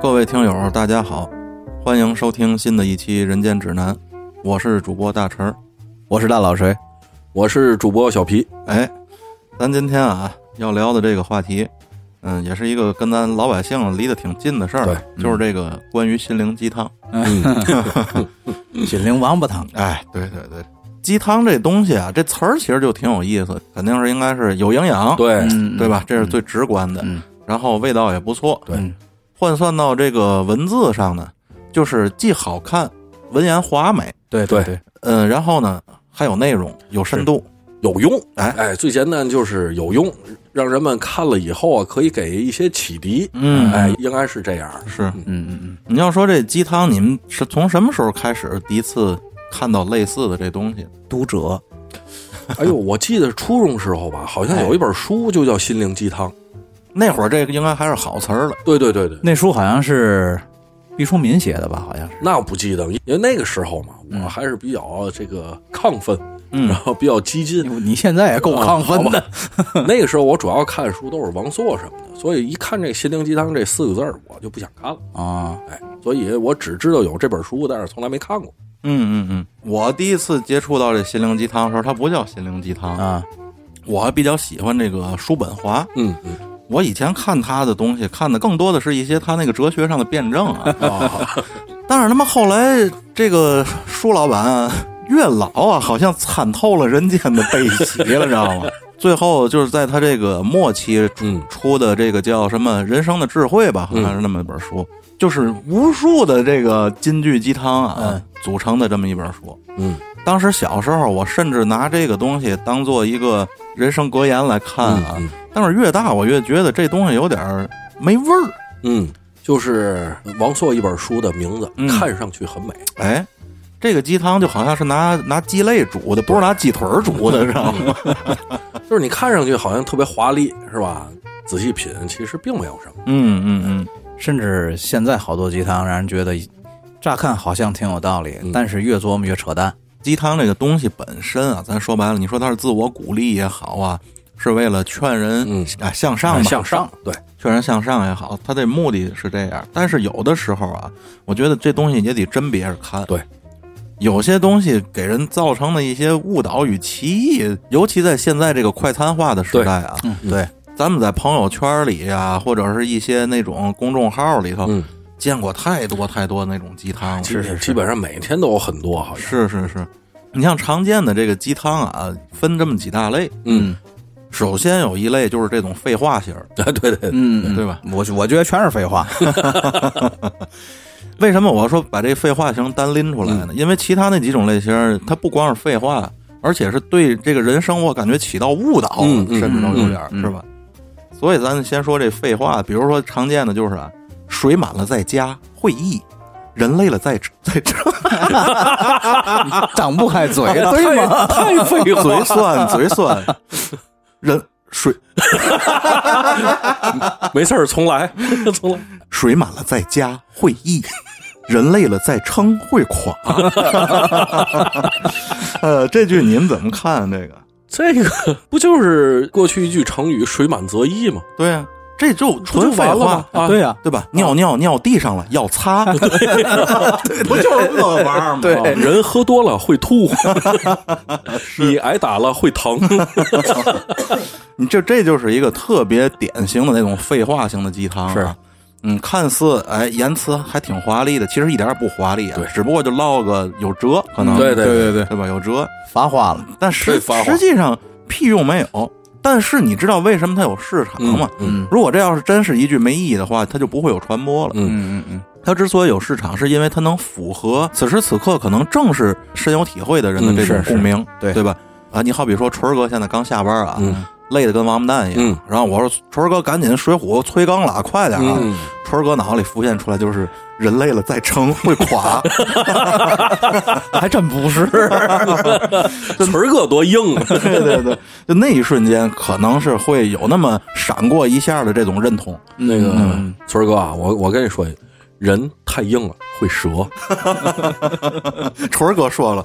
各位听友，大家好，欢迎收听新的一期《人间指南》，我是主播大陈儿。我是大老锤，我是主播小皮，哎，咱今天啊要聊的这个话题，嗯，也是一个跟咱老百姓离得挺近的事儿，对就是这个关于心灵鸡汤。心灵王八汤。哎，对对对，鸡汤这东西啊，这词儿其实就挺有意思，肯定是应该是有营养，对，嗯对吧？这是最直观的，嗯然后味道也不错。对嗯换算到这个文字上呢，就是既好看，文言华美，对对对，嗯，然后呢还有内容，有深度。有用，哎哎，最简单就是有用，让人们看了以后啊，可以给一些启迪，嗯哎，应该是这样，是，嗯嗯嗯，你要说这鸡汤，你们是从什么时候开始第一次看到类似的这东西？读者。哎呦，我记得初中时候吧，好像有一本书就叫《心灵鸡汤》，那会儿这个应该还是好词儿了。对对对对，那书好像是毕淑敏写的吧？好像是。那我不记得，因为那个时候嘛，我还是比较这个亢奋，嗯然后比较激进，你现在也够亢奋的。那个时候我主要看书都是王朔什么的，所以一看这“心灵鸡汤”这四个字儿，我就不想看了。啊，哎，所以我只知道有这本书，但是从来没看过。嗯嗯嗯，我第一次接触到这心灵鸡汤的时候，它不叫心灵鸡汤啊，我还比较喜欢这个叔本华。嗯嗯，我以前看他的东西，看的更多的是一些他那个哲学上的辩证啊。但是他妈后来这个舒老板越老啊，好像参透了人间的悲喜了，知道吗？最后就是在他这个末期出的这个叫什么《人生的智慧》吧，好像是那么一本书，就是无数的这个金句鸡汤啊、嗯组成的这么一本书。嗯，当时小时候，我甚至拿这个东西当做一个人生格言来看啊。嗯但是越大，我越觉得这东西有点儿没味儿。嗯，就是王朔一本书的名字，嗯看上去很美。哎，这个鸡汤就好像是拿拿鸡肋煮的，不是拿鸡腿儿煮的，知道吗？就是你看上去好像特别华丽，是吧？仔细品，其实并没有什么。嗯嗯嗯，甚至现在好多鸡汤让人觉得，乍看好像挺有道理，嗯但是越琢磨越扯淡。鸡汤这个东西本身啊，咱说白了，你说它是自我鼓励也好啊，是为了劝人嗯啊向上嘛，向上，对，劝人向上也好，它的目的是这样。但是有的时候啊，我觉得这东西也得甄别着看。对，有些东西给人造成的一些误导与歧义，尤其在现在这个快餐化的时代啊，嗯，对，咱们在朋友圈里呀、或者是一些那种公众号里头，嗯，见过太多太多那种鸡汤了。是是，基本上每天都有很多，好像。是是是，你像常见的这个鸡汤啊，分这么几大类。嗯，首先有一类就是这种废话型儿，对对对，嗯，对吧？我我觉得全是废话。为什么我说把这废话型单拎出来呢？因为其他那几种类型，它不光是废话，而且是对这个人生活感觉起到误导，甚至都有点是吧？所以咱先说这废话，比如说常见的就是啊，水满了在家会意，人累了在在这，张 不开嘴，对吗？太废话嘴酸嘴酸，人水 没事儿，重来，重来。水满了在家会意，人累了再撑会垮。呃，这句你们怎么看？这个？这个不就是过去一句成语“水满则溢”吗？对呀、这就纯废话？啊，对呀，对吧？尿尿尿地上了要擦，不就是这玩意儿吗？人喝多了会吐，你挨打了会疼。你这这就是一个特别典型的那种废话型的鸡汤、啊。是，嗯，看似哎言辞还挺华丽的，其实一点也不华丽啊，对只不过就唠个有辙，可能对对对对，对吧？有辙，发话了。但实对发话实际上屁用没有。但是你知道为什么它有市场吗？嗯如果这要是真是一句没意义的话，它就不会有传播了。嗯嗯嗯嗯，它之所以有市场，是因为它能符合此时此刻可能正是深有体会的人的这种共鸣，对对吧？啊，你好比说纯儿哥现在刚下班啊，嗯累得跟王八蛋一样，嗯。然后我说春儿哥赶紧水浒催更了，快点啊！嗯，春儿哥脑子里浮现出来就是人累了再撑会垮，还真不是。春儿哥多硬啊！对对对，就那一瞬间可能是会有那么闪过一下的这种认同，那个嗯。村儿哥啊，我我跟你说，人太硬了会折。锤儿哥说了，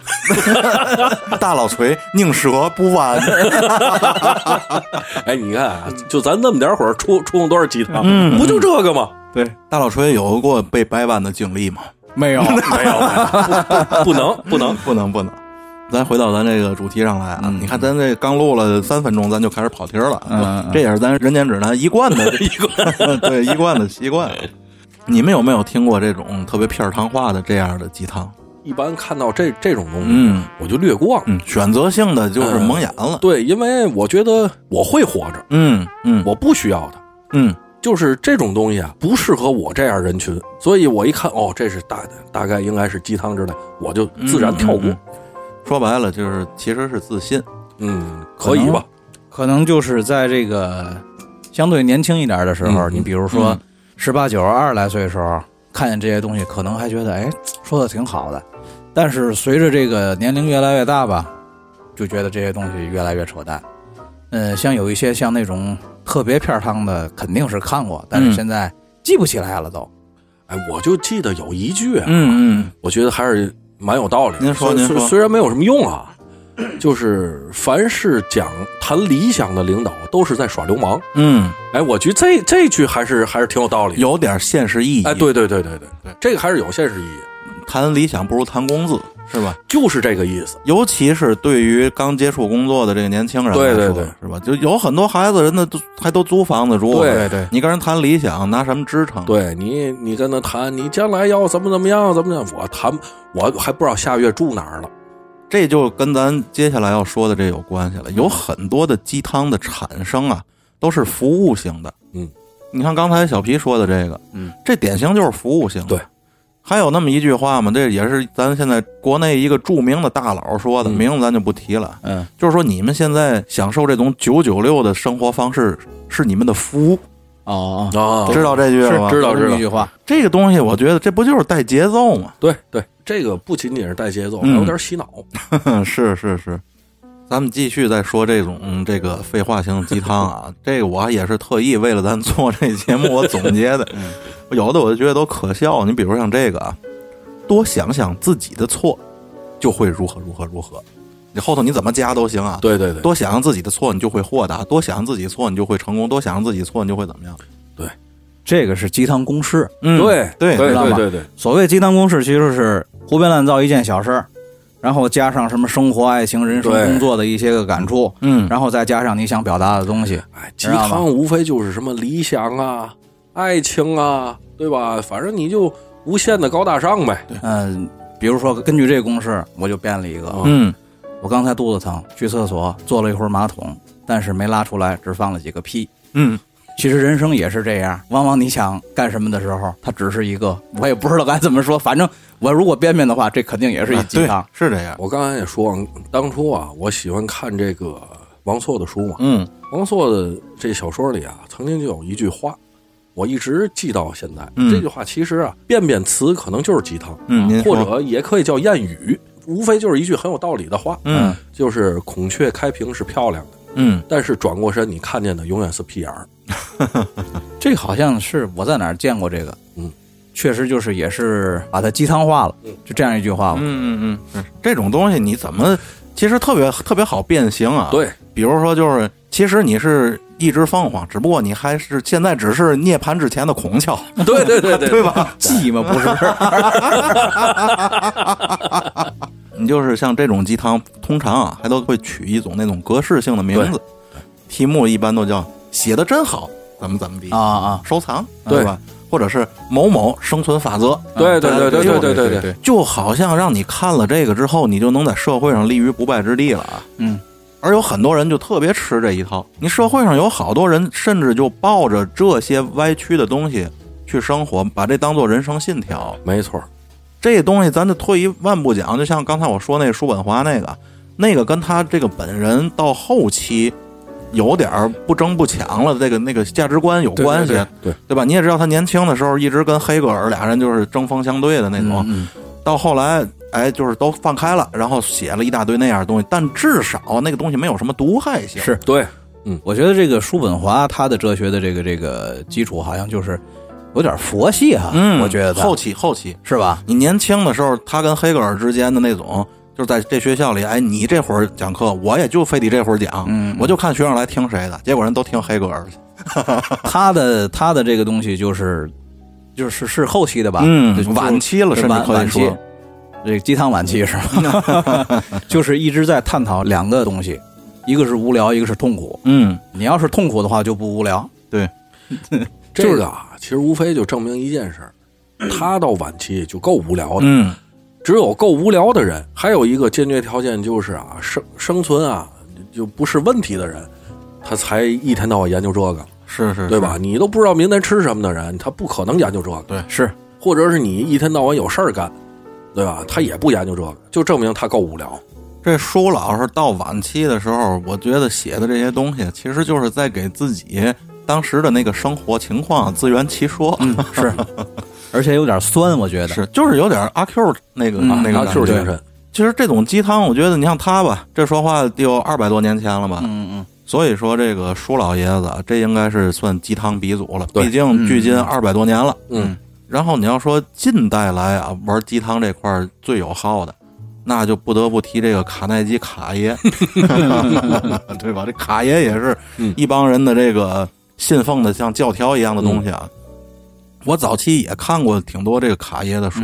大老锤宁折不弯。哎，你看啊，就咱那么点火儿出出了多少鸡汤，嗯不就这个吗？对，大老锤有过被掰弯的经历吗？没有，没有，不不能不能，不能不能。咱回到咱这个主题上来啊，你看咱这刚录了三分钟，咱就开始跑题儿了，嗯嗯这也是咱人间指南一贯的一贯对一贯的习惯。你们有没有听过这种特别片儿汤话的这样的鸡汤？一般看到这这种东西，嗯我就略过。嗯，选择性的就是蒙眼了。对，因为我觉得我会活着，嗯嗯我不需要它。嗯就是这种东西啊，不适合我这样人群，所以我一看，哦，这是大大概应该是鸡汤之类，我就自然跳过。嗯嗯说白了就是其实是自信。嗯，可以吧？可能就是在这个相对年轻一点的时候，嗯你比如说十八九、二十来岁的时候，看见这些东西，可能还觉得哎说的挺好的，但是随着这个年龄越来越大吧，就觉得这些东西越来越扯淡。嗯，像有一些像那种特别片儿汤的，肯定是看过，但是嗯现在记不起来了都。哎，我就记得有一句啊，嗯嗯我觉得还是蛮有道理的。您说您说虽虽然没有什么用啊，就是凡是讲谈理想的领导，都是在耍流氓。嗯，哎，我觉得这这句还是还是挺有道理。有点现实意义。哎，，对对对对对对这个还是有现实意义，谈理想不如谈工资，是吧？就是这个意思。尤其是对于刚接触工作的这个年轻人来说，对对对是吧？就有很多孩子人家都还都租房子住，对对对，你跟人谈理想，拿什么支撑？对你，你跟他谈，你将来要怎么怎么样，怎么样？我谈，我还不知道下月住哪儿了。这就跟咱接下来要说的这有关系了。有很多的鸡汤的产生啊，都是服务型的。嗯，你看刚才小皮说的这个，嗯，这典型就是服务型的。对，还有那么一句话嘛，这也是咱现在国内一个著名的大佬说的，嗯名字咱就不提了。嗯，就是说你们现在享受这种九九六的生活方式是你们的福，哦哦知道这句了吗？知道这句话，这个东西，我觉得这不就是带节奏吗？对对，这个不仅仅是带节奏，还嗯有点洗脑。是是是，咱们继续再说这种、嗯这个废话型鸡汤啊，这个我也是特意为了咱做这节目我总结的，有的我就觉得都可笑。你比如像这个啊，多想想自己的错，就会如何如何如何。你后头你怎么加都行啊。对对对，多想想自己的错，你就会豁达；多想想自己错，你就会成功；多想想自己错，你就会怎么样？对这个是鸡汤公式。嗯，对对对知道吗对对对，所谓鸡汤公式，其实是胡编乱造一件小事儿，然后加上什么生活、爱情、人生、工作的一些个感触，嗯，啊然后再加上你想表达的东西。哎，鸡汤无非就是什么理想啊、爱情啊，对吧？反正你就无限的高大上呗。嗯，比如说根据这个公式，我就编了一个。嗯我刚才肚子疼，去厕所坐了一会儿马桶，但是没拉出来，只放了几个屁。嗯，其实人生也是这样，往往你想干什么的时候，它只是一个，我也不知道该怎么说。反正我如果编编的话，这肯定也是一鸡汤。，是这样。我刚才也说，当初啊，我喜欢看这个王朔的书嘛。嗯王朔的这小说里啊，曾经就有一句话，我一直记到现在。嗯这句话其实啊，变变词可能就是鸡汤，嗯，或，者也可以叫谚语，无非就是一句很有道理的话，嗯就是孔雀开屏是漂亮的，嗯但是转过身你看见的永远是屁眼儿。这好像是我在哪儿见过这个，嗯，确实就是也是把它鸡汤化了，就这样一句话嘛。嗯嗯嗯，这种东西你怎么其实特别特别好变形啊？，对，比如说就是，其实你是一只凤凰，只不过你还是现在只是涅槃之前的孔雀，对对对对 对吧？鸡嘛不是？你就是像这种鸡汤，通常啊还都会取一种那种格式性的名字，题目一般都叫写的真好，怎么怎么地啊啊，收藏，对吧？或者是某某生存法则，对对对对对对对对，就好像让你看了这个之后，你就能在社会上立于不败之地了啊。嗯，而有很多人就特别吃这一套。你社会上有好多人，甚至就抱着这些歪曲的东西去生活，把这当做人生信条。没错儿，这东西咱就退一万步讲，就像刚才我说那个叔本华那个，那个跟他这个本人到后期有点儿不争不抢了，这个那个价值观有关系，对对对吧？你也知道，他年轻的时候一直跟黑格尔俩人就是针锋相对的那种，嗯到后来，哎，就是都放开了，然后写了一大堆那样的东西，但至少那个东西没有什么毒害性。是。对，嗯。我觉得这个叔本华他的哲学的这个这个基础好像就是有点佛系哈，嗯，我觉得后期后期，是吧？你年轻的时候，他跟黑格尔之间的那种，就是在这学校里，哎，你这会儿讲课，我也就非得这会儿讲，嗯我就看学生来听谁的，结果人都听黑格尔去。他的他的这个东西就是就是是后期的吧？嗯，晚期了，甚至可以晚晚期说，这个鸡汤晚期是吗？就是一直在探讨两个东西，一个是无聊，一个是痛苦。嗯，你要是痛苦的话，就不无聊。对，这个啊，其实无非就证明一件事儿，他到晚期就够无聊的。嗯，只有够无聊的人，还有一个坚决条件就是啊，生生存啊就不是问题的人，他才一天到晚研究这个，是是，对吧？你都不知道明天吃什么的人，他不可能研究这个。对是，或者是你一天到晚有事儿干，对吧？他也不研究这个，就证明他够无聊。这舒老师到晚期的时候，我觉得写的这些东西，其实就是在给自己当时的那个生活情况自圆其说。嗯，是，而且有点酸，我觉得。是，就是有点阿 Q 那个、嗯那个感 Q 觉精神，其实这种鸡汤，我觉得你像他吧，这说话得有二百多年前了吧。嗯嗯，所以说，这个舒老爷子啊这应该是算鸡汤鼻祖了，对毕竟距今二百多年了。嗯，然后你要说近代来啊，玩鸡汤这块儿最有号的，那就不得不提这个卡耐基卡爷，对吧？这卡爷也是嗯一帮人的这个信奉的像教条一样的东西啊。我早期也看过挺多这个卡耶的书，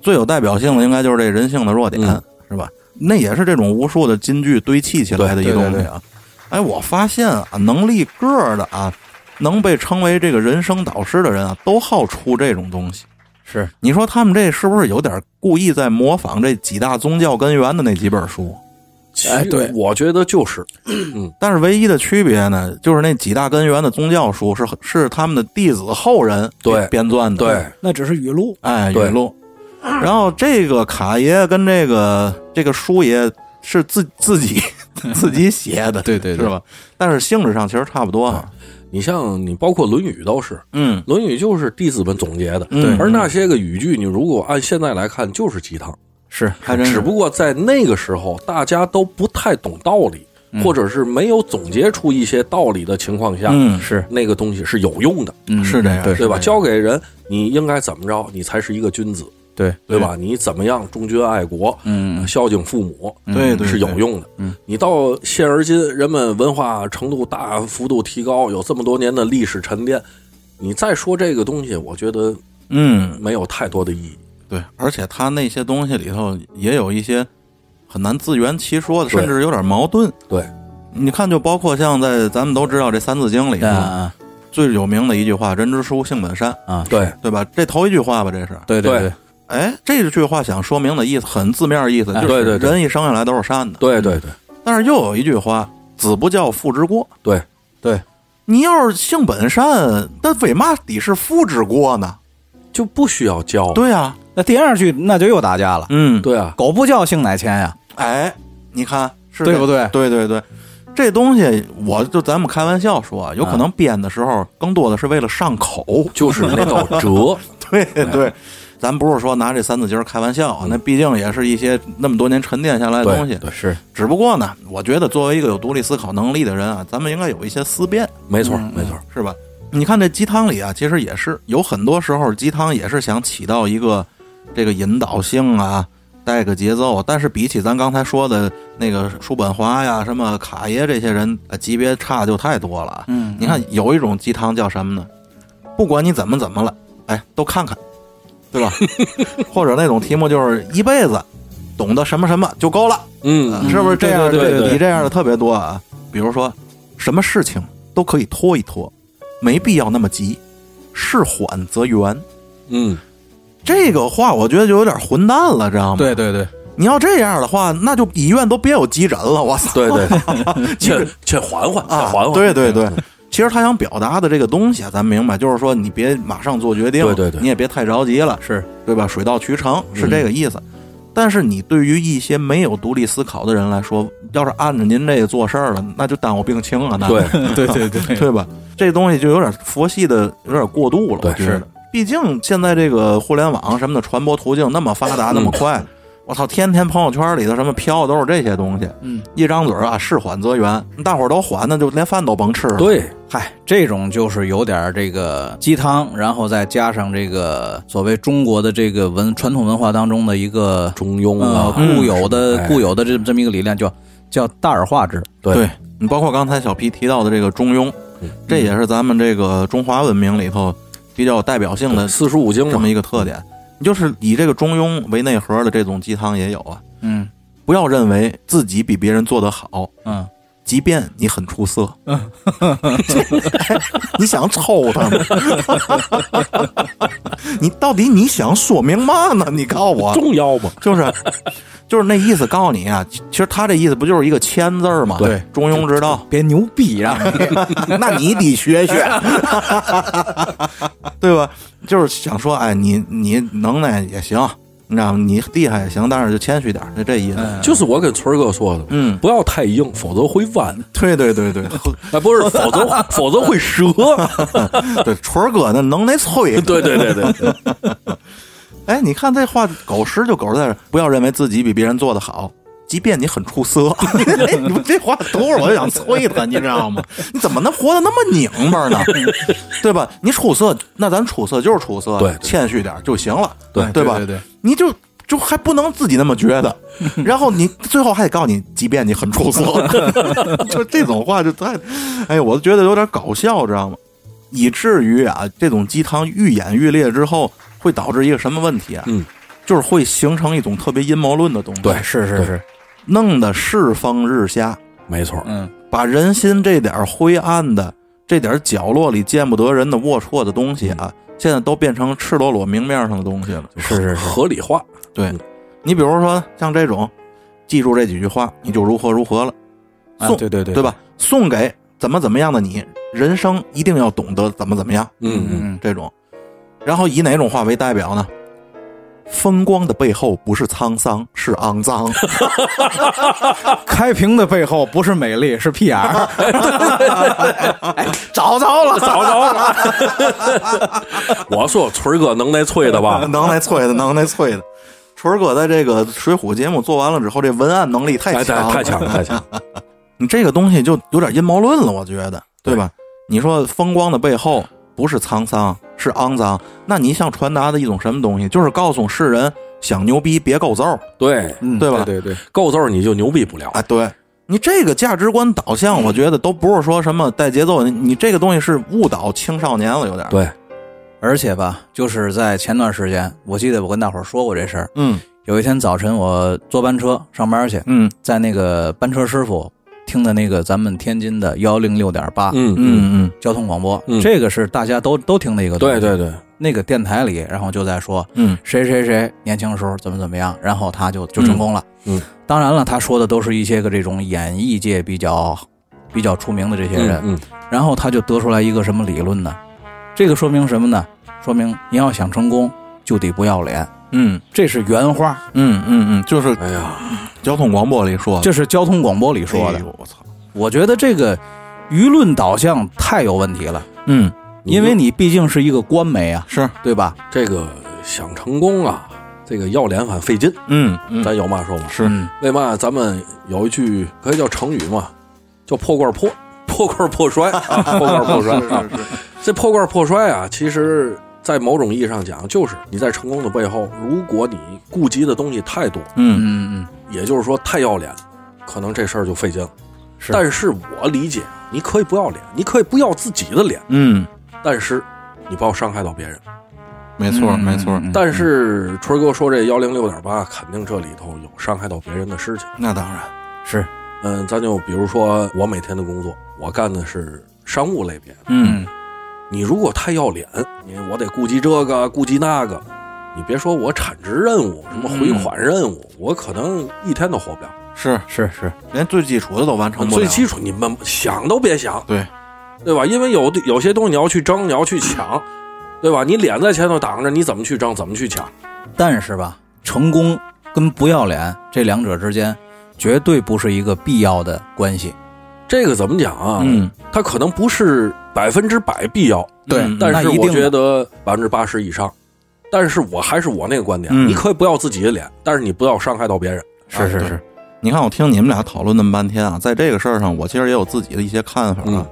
最有代表性的应该就是这人性的弱点，嗯是吧？那也是这种无数的金句堆砌起来的一东西啊。哎，我发现啊，能立个儿的啊，能被称为这个人生导师的人啊，都好出这种东西。是你说他们这是不是有点故意在模仿这几大宗教根源的那几本书？哎对我觉得就是，嗯但是唯一的区别呢，就是那几大根源的宗教书是是他们的弟子后人对编撰的。对，那只是语录。哎，语录。然后这个卡爷跟这个这个叔爷是自自己 自己写的，对对对是吧？但是性质上其实差不多哈。你像你包括《论语》都是，《嗯，论语》就是弟子们总结的，对而那些个语句，你如果按现在来看，就是鸡汤，是，还真是。只不过在那个时候大家都不太懂道理，或者是没有总结出一些道理的情况下，嗯是，那个东西是有用的，嗯，是这样对。对吧？教给人你应该怎么着，你才是一个君子，对，对吧？你怎么样忠君爱国，嗯。孝敬父母，对对是有用的。嗯，你到现而今，人们文化程度大幅度提高，有这么多年的历史沉淀，你再说这个东西，我觉得嗯，没有太多的意义。对，而且他那些东西里头也有一些很难自圆其说的，甚至有点矛盾。对，你看，就包括像在咱们都知道这《三字经》里头、啊最有名的一句话“人之初，性本善啊，对，”，对吧？这头一句话吧，这是。对对对，哎，这句话想说明的意思很字面意思，哎就是人一生下来都是善的。对对对但是又有一句话：“子不教，父之过。对，对，”你要是性本善，那为嘛得是父之过呢？就不需要教。对呀、那第二句那就又打架了，嗯，对啊，狗不叫性乃迁呀，哎，你看是这对不对？对对对，这东西我就咱们开玩笑说啊，有可能编的时候更多的是为了上口。就是那道辙。对对，咱不是说拿这三字经开玩笑啊，那毕竟也是一些那么多年沉淀下来的东西。对是，只不过呢，我觉得作为一个有独立思考能力的人啊，咱们应该有一些思辨，没错，没错。是吧？你看这鸡汤里啊，其实也是有很多时候鸡汤也是想起到一个这个引导性啊，带个节奏。但是比起咱刚才说的那个叔本华呀、什么卡爷这些人，呃级别差就太多了。嗯你看有一种鸡汤叫什么呢？不管你怎么怎么了，哎，都看看，对吧？或者那种题目就是一辈子懂得什么什么就够了。嗯，是不是这样？对对对对你这样的特别多啊。比如说，什么事情都可以拖一拖，没必要那么急，事缓则圆。嗯，这个话我觉得就有点混蛋了，知道吗？对，对对，你要这样的话，那就医院都别有急诊了。我操！对对，先先 缓缓，先啊缓缓。，对对对。其实他想表达的这个东西啊，咱明白，就是说你别马上做决定，对对对你也别太着急了，是，对吧？水到渠成是这个意思。但是你对于一些没有独立思考的人来说，要是按着您这个做事儿了，那就耽误病情了，那对，对对对，对吧？这东西就有点佛系的，有点过度了。对我觉得，毕竟现在这个互联网什么的传播途径那么发达，那么快，我操，天天朋友圈里头什么飘的都是这些东西。嗯，一张嘴啊，事缓则圆，大伙儿都缓，那就连饭都甭吃了。对，嗨，这种就是有点这个鸡汤，然后再加上这个所谓中国的这个文传统文化当中的一个中庸呃啊，固有的哎固有的这这么一个理念，叫叫大而化之。对。对。你包括刚才小皮提到的这个中庸，嗯。这也是咱们这个中华文明里头比较有代表性的四书五经这么，一个特点。你就是以这个中庸为内核的这种鸡汤也有啊。嗯不要认为自己比别人做得好，嗯，即便你很出色，你想抽他吗？你到底你想说明嘛呢？你告诉我，重要吗。就是就是那意思，告诉你啊，其其实他这意思不就是一个谦字儿吗？对，中庸之道，别牛逼，让你那你得学学，对吧？就是想说，哎，你你能耐也行，你知道吗？你厉害也行，但是就谦虚点儿，就这意思。嗯就是我跟春儿哥说的，嗯，不要太硬，否则会弯。对对对对哎，不是，否则否则会折。对，春儿哥那能耐脆。对对对对，哎，你看这话狗屎就狗在这，不要认为自己比别人做的好，即便你很出色。哎 你们这话等会儿我就想催他，你知道吗？你怎么能活得那么拧巴呢？对吧？你出色，那咱出色就是出色，对对谦虚点就行了，对对吧？对对对你就就还不能自己那么觉得，然后你最后还得告诉你，即便你很出色，就这种话就太，哎，我都觉得有点搞笑，知道吗？以至于啊，这种鸡汤愈演愈烈之后，会导致一个什么问题啊？嗯，就是会形成一种特别阴谋论的东西，对是是是，弄得世风日下，没错。嗯把人心这点灰暗的、这点角落里见不得人的龌龊的东西啊，现在都变成赤裸裸明面上的东西了。是是是，合理化。对你比如说像这种，记住这几句话，你就如何如何了。送、啊对对对对吧？送给怎么怎么样的你，人生一定要懂得怎么怎么样。嗯嗯，嗯这种，然后以哪种话为代表呢？风光的背后不是沧桑，是肮脏。开屏的背后不是美丽，是屁眼儿。哎，找着了，找着了。我说村儿哥能耐吹的吧？能耐吹的，能耐吹的。春儿哥在这个《水浒》节目做完了之后，这文案能力太哎，强了，太强了，太强了。你这个东西就有点阴谋论了，我觉得，对吧？你说风光的背后不是沧桑，是肮脏，那你想传达的一种什么东西？就是告诉世人，想牛逼别够揍对，嗯对吧对对对，够揍你就牛逼不了。啊！对你这个价值观导向，我觉得都不是说什么带节奏，你你这个东西是误导青少年了，有点。，对，而且吧，就是在前段时间，我记得我跟大伙儿说过这事儿。嗯有一天早晨，我坐班车上班去，嗯在那个班车师傅听的那个咱们天津的幺零六点八嗯嗯，嗯嗯交通广播，嗯这个是大家都都听的一个东西。对对对，那个电台里，然后就在说嗯谁谁谁年轻时候怎么怎么样，然后他就就成功了。嗯嗯当然了，他说的都是一些个这种演艺界比较比较出名的这些人，嗯，然后他就得出来一个什么理论呢？这个说明什么呢？说明你要想成功，就得不要脸。嗯这是原话，嗯嗯嗯，就是哎呀，交通广播里说的这是交通广播里说的哎。呦我操！我觉得这个舆论导向太有问题了，嗯，因为你毕竟是一个官媒啊，是，对吧？这个想成功啊，这个要脸很费劲。嗯嗯咱有嘛说嘛？是，嗯为嘛咱们有一句可以叫成语嘛，叫破罐破破罐破摔 啊，破罐破摔啊。这破罐破摔啊，其实在某种意义上讲，就是你在成功的背后，如果你顾及的东西太多，嗯嗯嗯，也就是说太要脸，可能这事儿就费劲了。是但是我理解，你可以不要脸，你可以不要自己的脸，嗯，但是你不要伤害到别人。没错没错，嗯但是春儿哥说这幺零六点八，肯定这里头有伤害到别人的事情。那当然，是嗯，咱就比如说我每天的工作，我干的是商务类别。嗯你如果太要脸，你我得顾及这个顾及那个，你别说我产值任务，什么回款任务，我可能一天都活不了。是是是，连最基础的都完成不了，最基础你们想都别想，对，对吧？因为有的有些东西你要去争，你要去抢，对吧？你脸在前头挡着，你怎么去争，怎么去抢？但是吧，成功跟不要脸这两者之间，绝对不是一个必要的关系。这个怎么讲啊？嗯，它可能不是百分之百必要，对嗯但是我那一定觉得百分之八十以上。但是我还是我那个观点，嗯。你可以不要自己的脸，但是你不要伤害到别人。对是是是，你看，我听你们俩讨论那么半天啊，在这个事儿上，我其实也有自己的一些看法啊。嗯。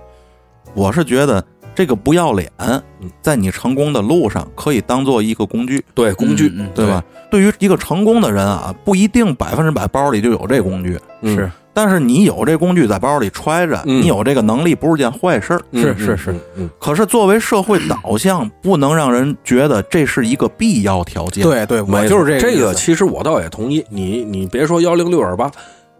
我是觉得这个不要脸嗯，在你成功的路上可以当做一个工具，对，工具，对吧？对于一个成功的人啊，不一定百分之百包里就有这工具，嗯。是但是你有这工具在包里揣着，嗯你有这个能力不是件坏事儿。嗯是是是，嗯嗯，可是作为社会导向，不能让人觉得这是一个必要条件。，对对，我就是这这个，其实我倒也同意。你你别说幺零六二八，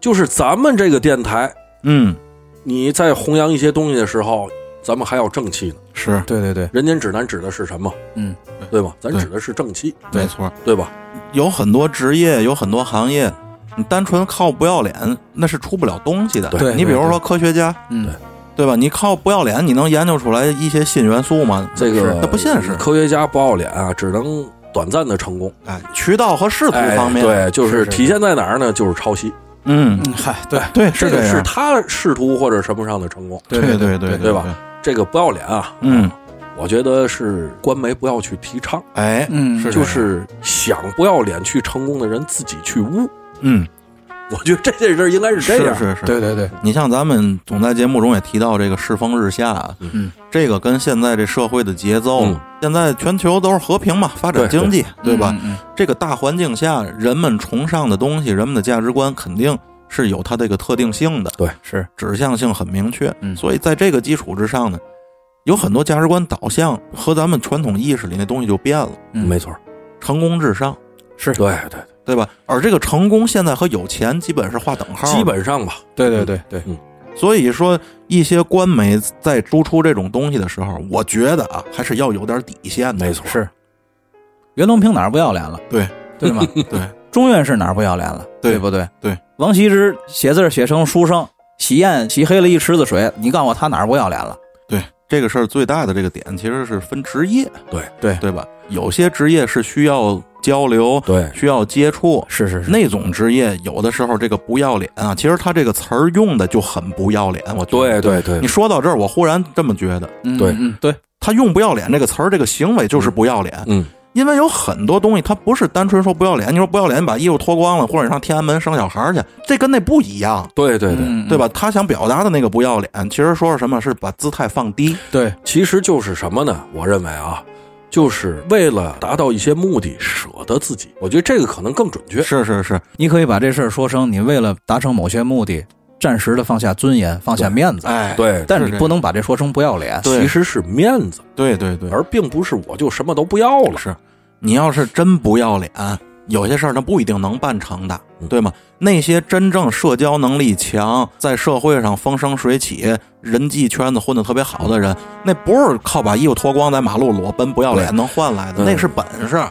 就是咱们这个电台，嗯，你在弘扬一些东西的时候，咱们还要正气呢。是对对对，人间指南指的是什么？嗯，对吧？咱指的是正气，没错。对吧？有很多职业，有很多行业，你单纯靠不要脸，那是出不了东西的。对你比如说科学家，嗯，对吧？你靠不要脸，你能研究出来一些新元素吗？这个那不现实。科学家不要脸啊，只能短暂的成功。哎，渠道和仕途哎，方面，对，就是体现在哪儿呢？就是抄袭，嗯，嗯，嗨，对对，这个是。他仕途或者什么上的成功。对对对对对吧？这个不要脸啊，嗯，我觉得是官媒不要去提倡，哎，嗯，是就是想不要脸去成功的人自己去悟。嗯，我觉得这件事儿应该是这样。是是。是，对对对，你像咱们总在节目中也提到这个世风日下啊，嗯，这个跟现在这社会的节奏，嗯。现在全球都是和平嘛，发展经济，对。吧？嗯？嗯这个大环境下，人们崇尚的东西，人们的价值观肯定是有它这个特定性的，对，是，指向性很明确。嗯。所以在这个基础之上呢，有很多价值观导向和咱们传统意识里那东西就变了，嗯。没错，成功至上，是，对对对吧？而这个成功现在和有钱基本是划等号基本上吧。对对对对，所以说，一些官媒在输出这种东西的时候，我觉得啊，还是要有点底线的。没错，是。袁隆平哪儿不要脸了？对对吗？对，中院士哪儿不要脸了？对不对？对。王羲之写字儿写成书生，洗砚洗黑了一池子水，你告诉我他哪儿不要脸了？对，这个事儿最大的这个点其实是分职业，对对对吧？有些职业是需要交流、对，需要接触，是是是，那种职业有的时候这个不要脸啊，其实他这个词儿用的就很不要脸。我觉得对对对你，说到这儿，我忽然这么觉得，嗯对嗯对，他用不要脸这个词儿，这个行为就是不要脸。嗯，因为有很多东西，它不是单纯说不要脸。你说不要脸，把衣服脱光了，或者你上天安门生小孩儿去，这跟那不一样，对对对，嗯对？吧？他想表达的那个不要脸，其实说是什么？是把姿态放低。对，其实就是什么呢？我认为啊，就是为了达到一些目的，舍得自己。我觉得这个可能更准确。是是是，你可以把这事儿说成你为了达成某些目的，暂时的放下尊严，放下面子，哎，对，但是你不能把这说成不要脸。其实是面子，对对对，而并不是我就什么都不要了。是你要是真不要脸，有些事儿它不一定能办成的，对吗？那些真正社交能力强，在社会上风生水起、人际圈子混得特别好的人，那不是靠把衣服脱光在马路裸奔不要脸能换来的，嗯。那是本事。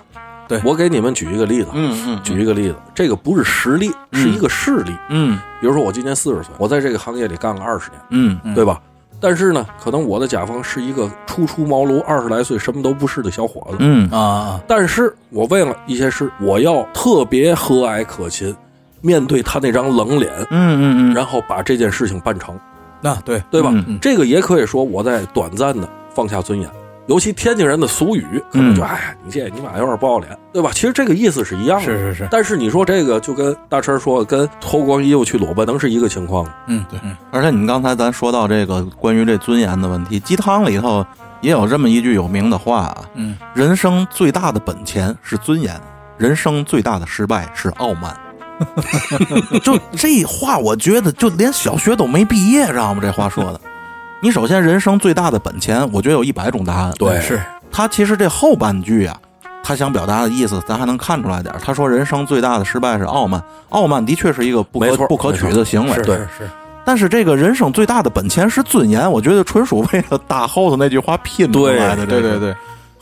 对。我给你们举一个例子，嗯嗯举一个例子，这个不是实力，是一个事例。嗯。比如说我今年四十岁，我在这个行业里干了二十年，嗯嗯。对吧？但是呢，可能我的甲方是一个初出茅庐、二十来岁什么都不是的小伙子。嗯啊啊，但是我为了一些事，我要特别和蔼可亲，面对他那张冷脸，嗯嗯嗯，然后把这件事情办成，那对，对吧？嗯嗯这个也可以说我在短暂的放下尊严。尤其天津人的俗语，可能就、嗯哎呀，你这你妈有点不要脸，对吧？其实这个意思是一样的。是是是，但是你说这个就跟大陈说，跟脱光衣服去裸奔能是一个情况吗？嗯对，嗯而且你刚才咱说到这个关于这尊严的问题，鸡汤里头也有这么一句有名的话啊：嗯，人生最大的本钱是尊严，人生最大的失败是傲慢。就这话，我觉得就连小学都没毕业，知道吗？这话说的。你首先人生最大的本钱，我觉得有一百种答案。对是，他其实这后半句啊，他想表达的意思，咱还能看出来点儿。他说人生最大的失败是傲慢，傲慢的确是一个不可不可取的行为。对是是是，但是这个人生最大的本钱是尊严，我觉得纯属为了大后头那句话拼出来的。这个对对对，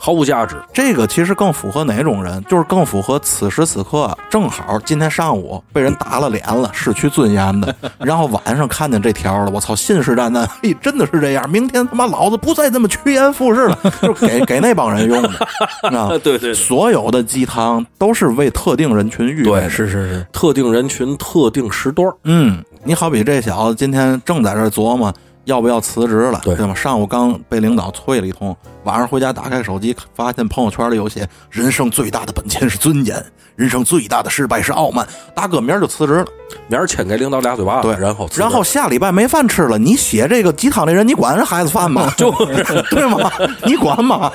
毫无价值。这个其实更符合哪种人？就是更符合此时此刻，正好今天上午被人打了脸了，失去尊严的，然后晚上看见这条了，我操，信誓旦旦，嘿，真的是这样，明天他妈老子不再这么趋炎附势了，就是给给那帮人用的 啊。对对，所有的鸡汤都是为特定人群预备是是是，特定人群、特定时段嗯，你好比这小子今天正在这琢磨要不要辞职了，对吗？上午刚被领导催了一通，晚上回家打开手机，发现朋友圈里有写：“人生最大的本钱是尊严，人生最大的失败是傲慢。”大哥明儿就辞职了，明儿先给领导俩嘴巴子，对，然后辞职然后下礼拜没饭吃了，你写这个鸡汤的人，你管人孩子饭吗？就是 对吗？你管吗？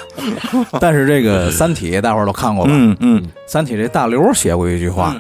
但是这个《三体》大伙儿都看过吧？嗯嗯三体》这大刘写过一句话，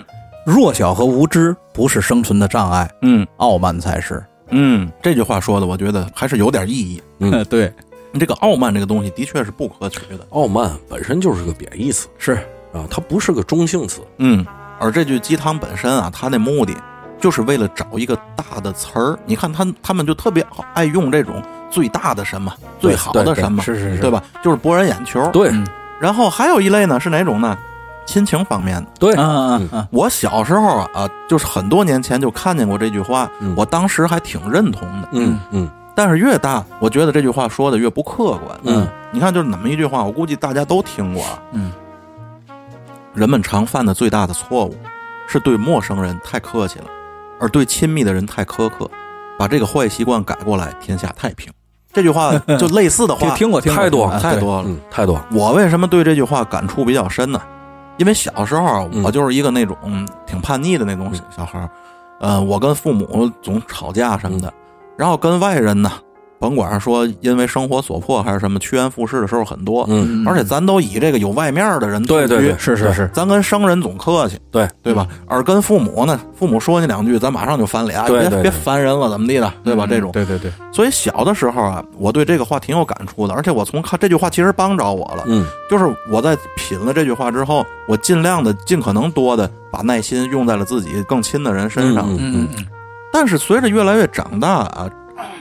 弱小和无知不是生存的障碍，嗯傲慢才是。嗯，这句话说的，我觉得还是有点意义。嗯 对，这个傲慢这个东西的确是不可取的。傲慢本身就是个贬义词是啊，它不是个中性词。嗯，而这句鸡汤本身啊，它的目的就是为了找一个大的词儿。你看他他们就特别好爱用这种最大的什么、最好的什么，是是是，对吧？就是博人眼球。对嗯然后还有一类呢是哪种呢？亲情方面的。对嗯嗯嗯嗯，我小时候啊，啊就是很多年前就看见过这句话，嗯我当时还挺认同的。嗯嗯但是越大，我觉得这句话说的越不客观。嗯，你看，就是那么一句话，我估计大家都听过。啊嗯，人们常犯的最大的错误，是对陌生人太客气了，而对亲密的人太苛刻。把这个坏习惯改过来，天下太平。这句话就类似的话，听听过听过太多太多了。嗯，太多了。我为什么对这句话感触比较深呢？因为小时候我就是一个那种嗯挺叛逆的那种小孩儿，呃，我跟父母总吵架什么的，然后跟外人呢，甭管是说因为生活所迫还是什么，趋炎附势的时候很多，嗯，而且咱都以这个有外面的人对对对，是是是，咱跟生人总客气，对对吧？而跟父母呢，父母说你两句，咱马上就翻脸，别别烦人了，怎么地的，对吧？这种，对对对，所以小的时候啊，我对这个话挺有感触的，而且我从看这句话其实帮着我了，嗯就是我在品了这句话之后，我尽量的、尽可能多的把耐心用在了自己更亲的人身上。嗯嗯嗯但是随着越来越长大啊，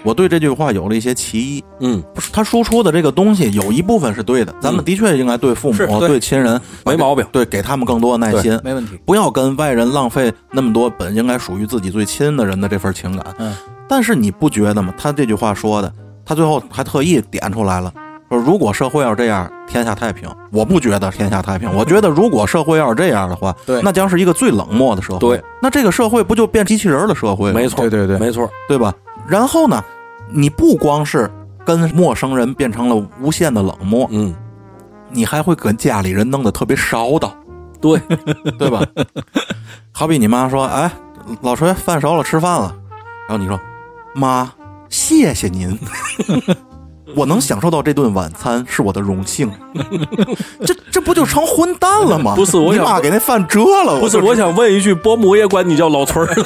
我对这句话有了一些歧义。嗯，他输出的这个东西有一部分是对的，咱们的确应该对父母、是对对亲人没毛病。对给他们更多的耐心嗯，，没问题。不要跟外人浪费那么多本应该属于自己最亲的人的这份情感。嗯，但是你不觉得吗？他这句话说的，他最后还特意点出来了，说如果社会要这样，天下太平。我不觉得天下太平，我觉得如果社会要是这样的话，对那将是一个最冷漠的社会。对，那这个社会不就变机器人的社会了？没错，对对对没错。对吧？然后呢，你不光是跟陌生人变成了无限的冷漠，嗯，你还会跟家里人弄得特别烧的。对，对吧？好比你妈说：“哎，老锤饭熟了，吃饭了。”然后你说：“妈，谢谢您，我能享受到这顿晚餐是我的荣幸。这这不就成混蛋了吗？不是我想你妈给那饭折了，不是，我想问一句，伯母也管你叫老崔儿呢？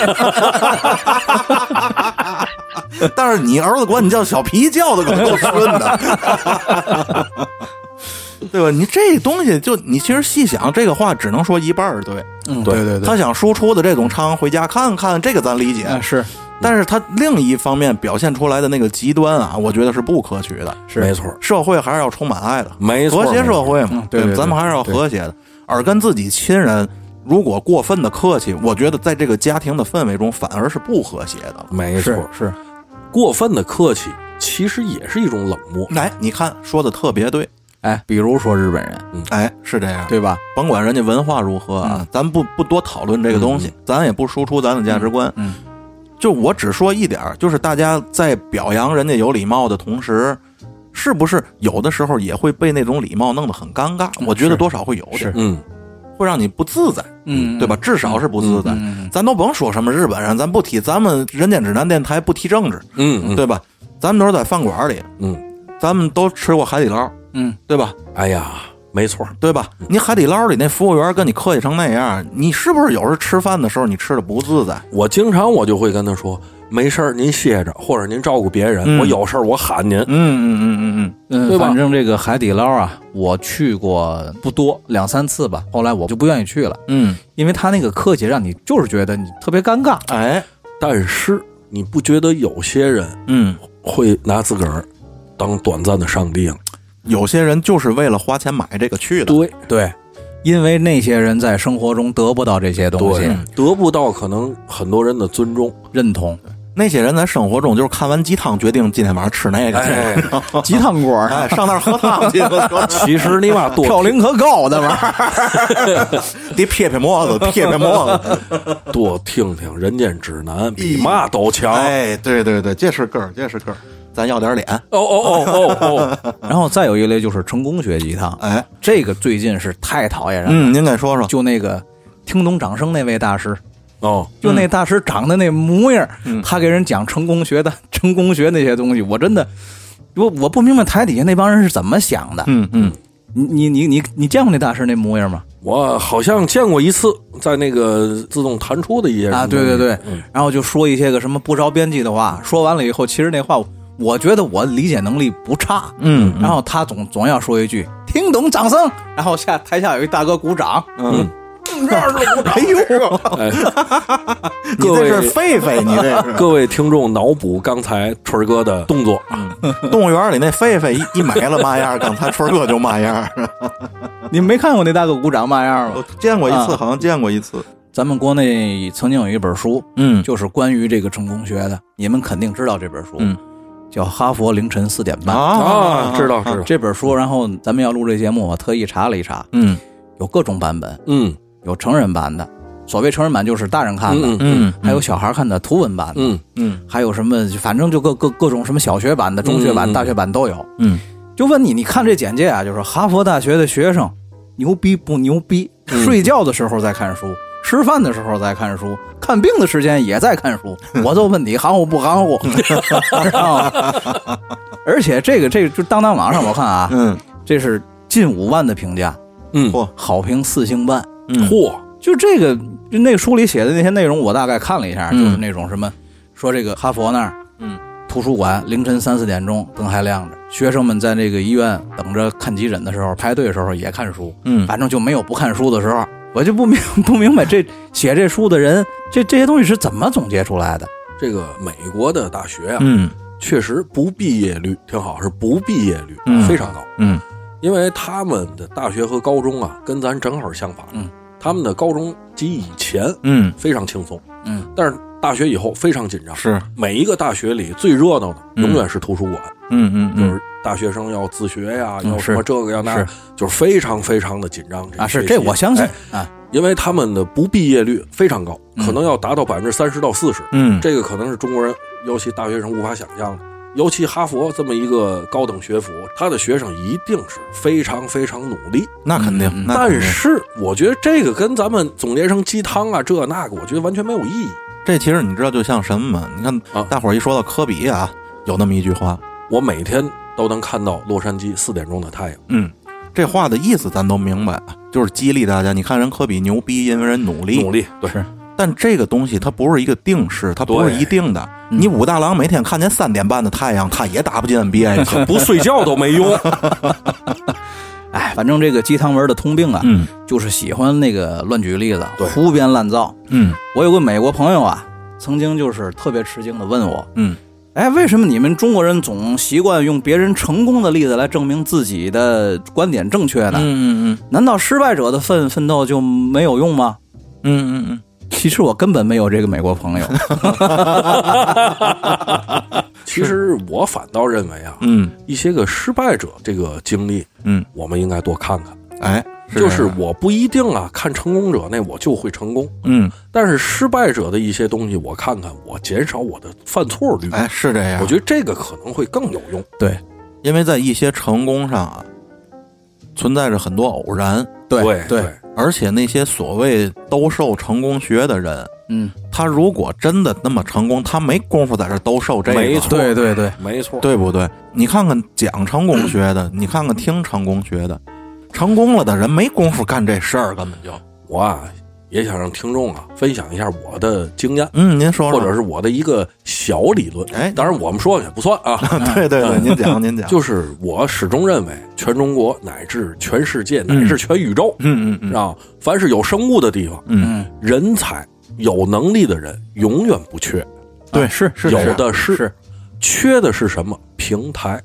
但是你儿子管你叫小皮叫的可够顺的。对吧？你这东西就你其实细想，这个话只能说一半儿对。嗯，对对对对，他想输出的这种昌回家看看，这个咱理解。啊是但是他另一方面表现出来的那个极端啊，我觉得是不可取的。是没错，社会还是要充满爱的，没错，和谐社会嘛嗯，对对对咱们还是要和谐的。而跟自己亲人如果过分的客气，我觉得在这个家庭的氛围中反而是不和谐的了。没错是，是，过分的客气其实也是一种冷漠。来，你看说的特别对，哎，比如说日本人，哎，是这样。对吧？甭管人家文化如何啊，咱不不多讨论这个东西，咱也不输出咱的价值观。嗯，就我只说一点儿，就是大家在表扬人家有礼貌的同时，是不是有的时候也会被那种礼貌弄得很尴尬？我觉得多少会有点是，嗯，会让你不自在，嗯对吧？至少是不自在。嗯咱都甭说什么日本人，咱不提咱们人间指南电台不提政治，嗯嗯，对吧？咱们都是在饭馆里，嗯，咱们都吃过海底捞，嗯，对吧？哎呀，没错，对吧？你海底捞里那服务员跟你客气成那样，你是不是有时候吃饭的时候你吃的不自在？我经常我就会跟他说，没事儿您歇着，或者您照顾别人，嗯我有事儿我喊您。嗯嗯嗯嗯嗯，对吧反正这个海底捞啊，我去过不多，两三次吧。后来我就不愿意去了，嗯因为他那个客气让你就是觉得你特别尴尬。嗯，哎，但是你不觉得有些人嗯，会拿自个儿当短暂的上帝了？有些人就是为了花钱买这个去的。对。对，因为那些人在生活中得不到这些东西，得不到可能很多人的尊重。认同，那些人在生活中就是看完鸡汤决定今天晚上吃那个。鸡汤锅儿。哎，上那儿喝汤去，其实你妈多嘌呤可高的玩意儿。得撇撇沫子，撇撇沫子。多听听《人间指南》，比嘛都强。哎，对对对，这是根儿，这是根儿，咱要点脸。哦哦哦哦哦，然后再有一类就是成功学鸡汤，哎，这个最近是太讨厌人了。嗯，您给说说。就那个听懂掌声那位大师，哦，就那大师长得那模样，嗯他给人讲成功学的成功学那些东西，我真的，我我不明白台底下那帮人是怎么想的。嗯嗯，你你你你你见过那大师那模样吗？我好像见过一次，在那个自动弹出的一些啊，对对对，然后就说一些个什么不着边际的话，说完了以后，其实那话我觉得我理解能力不差，嗯，然后他总总要说一句“听懂掌声”，然后下台下有一大哥鼓掌，嗯，这样是鼓掌，哎。呦，哎，你各这是位狒狒，你这是。各位听众脑补刚才春儿哥的动作，动物园里那狒狒一一没了嘛样，刚才春儿哥就嘛样儿。你没看过那大哥鼓掌嘛样我吗？见过一次，啊。好像见过一次。咱们国内曾经有一本书，嗯。就是关于这个成功学的，你们肯定知道这本书，嗯叫《哈佛凌晨四点半》啊，知道知道，这本书，然后咱们要录这节目，我特意查了一查，嗯。有各种版本，嗯。有成人版的，所谓成人版就是大人看的，嗯嗯，还有小孩看的图文版的，嗯。嗯。还有什么，反正就各各各种什么小学版的、中学版、大学版都有。嗯。就问你，你看这简介啊，就是哈佛大学的学生牛逼不牛逼？睡觉的时候在看书，吃饭的时候在看书，看病的时间也在看书。我就问你含糊不含糊？知道吗而且这个这个就当当网上我看啊，嗯这是近五万的评价，嗯，嚯好评四星半。嗯嚯，就这个，就那书里写的那些内容，我大概看了一下，嗯就是那种什么，说这个哈佛那儿，嗯，图书馆凌晨三四点钟灯还亮着，学生们在那个医院等着看急诊的时候排队的时候也看书，嗯反正就没有不看书的时候。我就不明 不明白这写这书的人，这这些东西是怎么总结出来的？这个美国的大学啊，嗯确实不毕业率挺好，是不毕业率嗯非常高。嗯因为他们的大学和高中啊，跟咱正好相反。嗯，他们的高中及以前嗯非常轻松，嗯，但是大学以后非常紧张。是每一个大学里最热闹的嗯永远是图书馆，嗯嗯就是大学生要自学呀，嗯要什么这个要那是，就是非常非常的紧张。啊，是这我相信哎啊，因为他们的不毕业率非常高，嗯可能要达到百分之三十到四十。嗯这个可能是中国人，尤其大学生无法想象的。尤其哈佛这么一个高等学府，他的学生一定是非常非常努力。那肯定嗯，那肯定但是我觉得这个跟咱们总结成鸡汤啊，这那个，我觉得完全没有意义。这其实你知道就像什么吗？你看啊大伙儿一说到科比啊，有那么一句话，我每天都能看到洛杉矶四点钟的太阳。嗯，这话的意思咱都明白，就是激励大家。你看人科比牛逼，因为人努力。努力，对，是但这个东西它不是一个定式，它不是一定的。你武大郎每天看见三点半的太阳，他也打不进 NBA 去。不睡觉都没用。哎，反正这个鸡汤文的通病啊，嗯就是喜欢那个乱举例子，胡编乱造。嗯我有个美国朋友啊，曾经就是特别吃惊的问我，嗯哎，为什么你们中国人总习惯用别人成功的例子来证明自己的观点正确呢？嗯嗯嗯难道失败者的奋奋斗就没有用吗？嗯嗯嗯其实我根本没有这个美国朋友。其实我反倒认为啊，嗯一些个失败者这个经历，嗯，我们应该多看看。哎，就是我不一定啊，看成功者那我就会成功，嗯，但是失败者的一些东西，我看看，我减少我的犯错率。哎，是这样。我觉得这个可能会更有用。对因为在一些成功上啊，存在着很多偶然，对对，而且那些所谓兜售成功学的人，嗯，他如果真的那么成功，他没工夫在这兜售这个，没错。对对对，没错，对不对？你看看讲成功学的，你看看听成功学的，成功了的人没工夫干这事儿，根本就。我啊也想让听众啊分享一下我的经验，嗯，您说说，或者是我的一个小理论。哎当然我们说也不算啊，对对对，您讲您讲，就是我始终认为，全中国乃至全世界乃至全宇宙，嗯嗯嗯。啊，凡是有生物的地方，嗯，人才有能力的人永远不缺，对，是是有的是，是。缺的是什么？平台。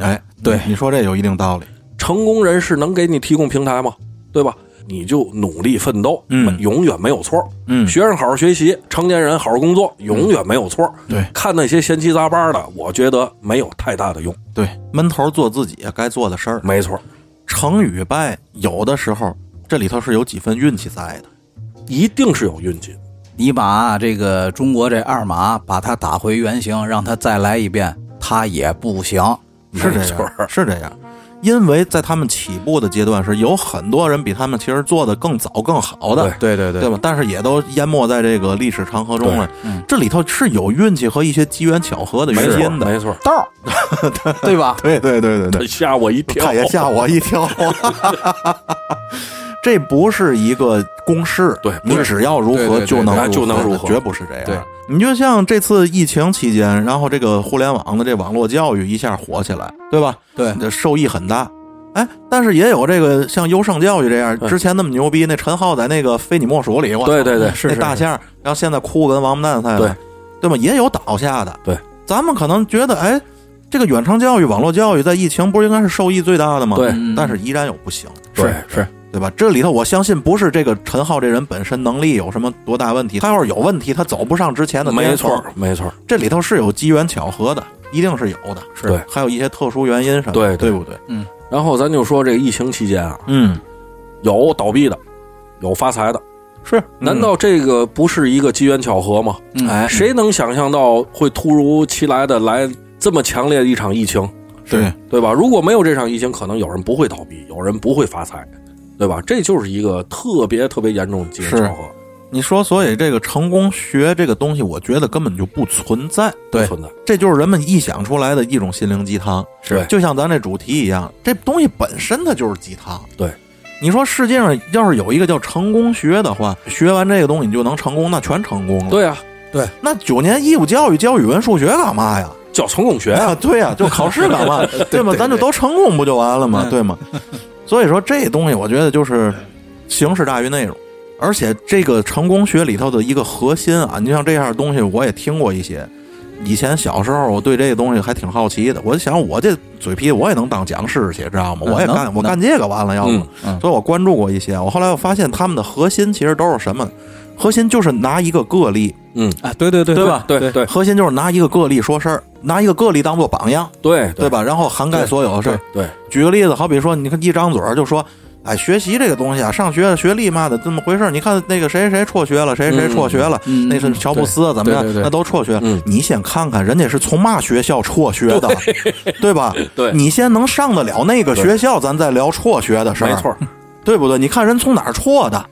哎，对你说这有一定道理。成功人士能给你提供平台吗？对吧？你就努力奋斗，嗯永远没有错。嗯学生好好学习，成年人好好工作，永远没有错。对看那些闲七杂八的，我觉得没有太大的用。对，闷头做自己该做的事儿。没错，成与败，有的时候这里头是有几分运气在的。一定是有运气。你把这个中国这二马把它打回原形，让它再来一遍，它也不行。是这没错样，是这样。因为在他们起步的阶段是有很多人比他们其实做的更早更好的，对对对对吧？但是也都淹没在这个历史长河中了。嗯这里头是有运气和一些机缘巧合的，原因的。没错。道儿，对吧？对对对对对，吓我一跳！他也吓我一跳。这不是一个公式，你对你只要如何就能对就能如何绝不是这样。对你就像这次疫情期间，然后这个互联网的这网络教育一下火起来，对吧？对这受益很大。哎，但是也有这个像优胜教育这样，之前那么牛逼，那陈浩在那个《非你莫属》里，对对对是是那大象，然后现在哭跟王八蛋似的，对对吗？也有倒下的，对。咱们可能觉得，哎，这个远程教育、网络教育在疫情不是应该是受益最大的吗？对嗯但是依然有不行，对是是，对吧？这里头我相信不是这个陈浩这人本身能力有什么多大问题，他要是有问题，他走不上之前的没错，没错，这里头是有机缘巧合的，一定是有的，是。对还有一些特殊原因什么的，对对。对不对？嗯。然后咱就说这个疫情期间啊，嗯，有倒闭的，有发财的，是，难道这个不是一个机缘巧合吗？嗯。哎，谁能想象到会突如其来的来这么强烈的一场疫情，对，对吧？如果没有这场疫情，可能有人不会倒闭，有人不会发财，对吧？这就是一个特别特别严重的机缘巧合，你说，所以这个成功学这个东西，我觉得根本就不存在，对存在，这就是人们臆想出来的一种心灵鸡汤。是就像咱这主题一样，这东西本身它就是鸡汤。对，你说世界上要是有一个叫成功学的话，学完这个东西你就能成功，那全成功了。，对啊，那九年义务教育教语文数学干嘛呀？教成功学啊，啊，对呀、就考试干嘛？对吗？咱就都成功不就完了吗？嗯对吗？所以说这东西，我觉得就是形式大于内容，而且这个成功学里头的一个核心啊，你像这样的东西，我也听过一些。以前小时候，我对这个东西还挺好奇的。我就想，我这嘴皮我也能当讲师去，知道吗？嗯我也干，我干这个完了，要不，所以我关注过一些。我后来我发现，他们的核心其实都是什么？核心就是拿一个个例，嗯，啊，对对对对吧对对核心就是拿一个个例说事儿，拿一个个例当做榜样，对对？吧？然后涵盖所有的事儿。对，举个例子，好比说，你看一张嘴就说，哎，学习这个东西啊，上学学历嘛的这么回事儿。你看那个谁谁辍学了，谁谁辍学了，嗯那是乔布斯啊怎么样那都辍学。了你先看看人家是从嘛学校辍学的，对吧？对你先能上得了那个学校，咱再聊辍学的事儿，没错，对不对？你看人从哪儿辍的，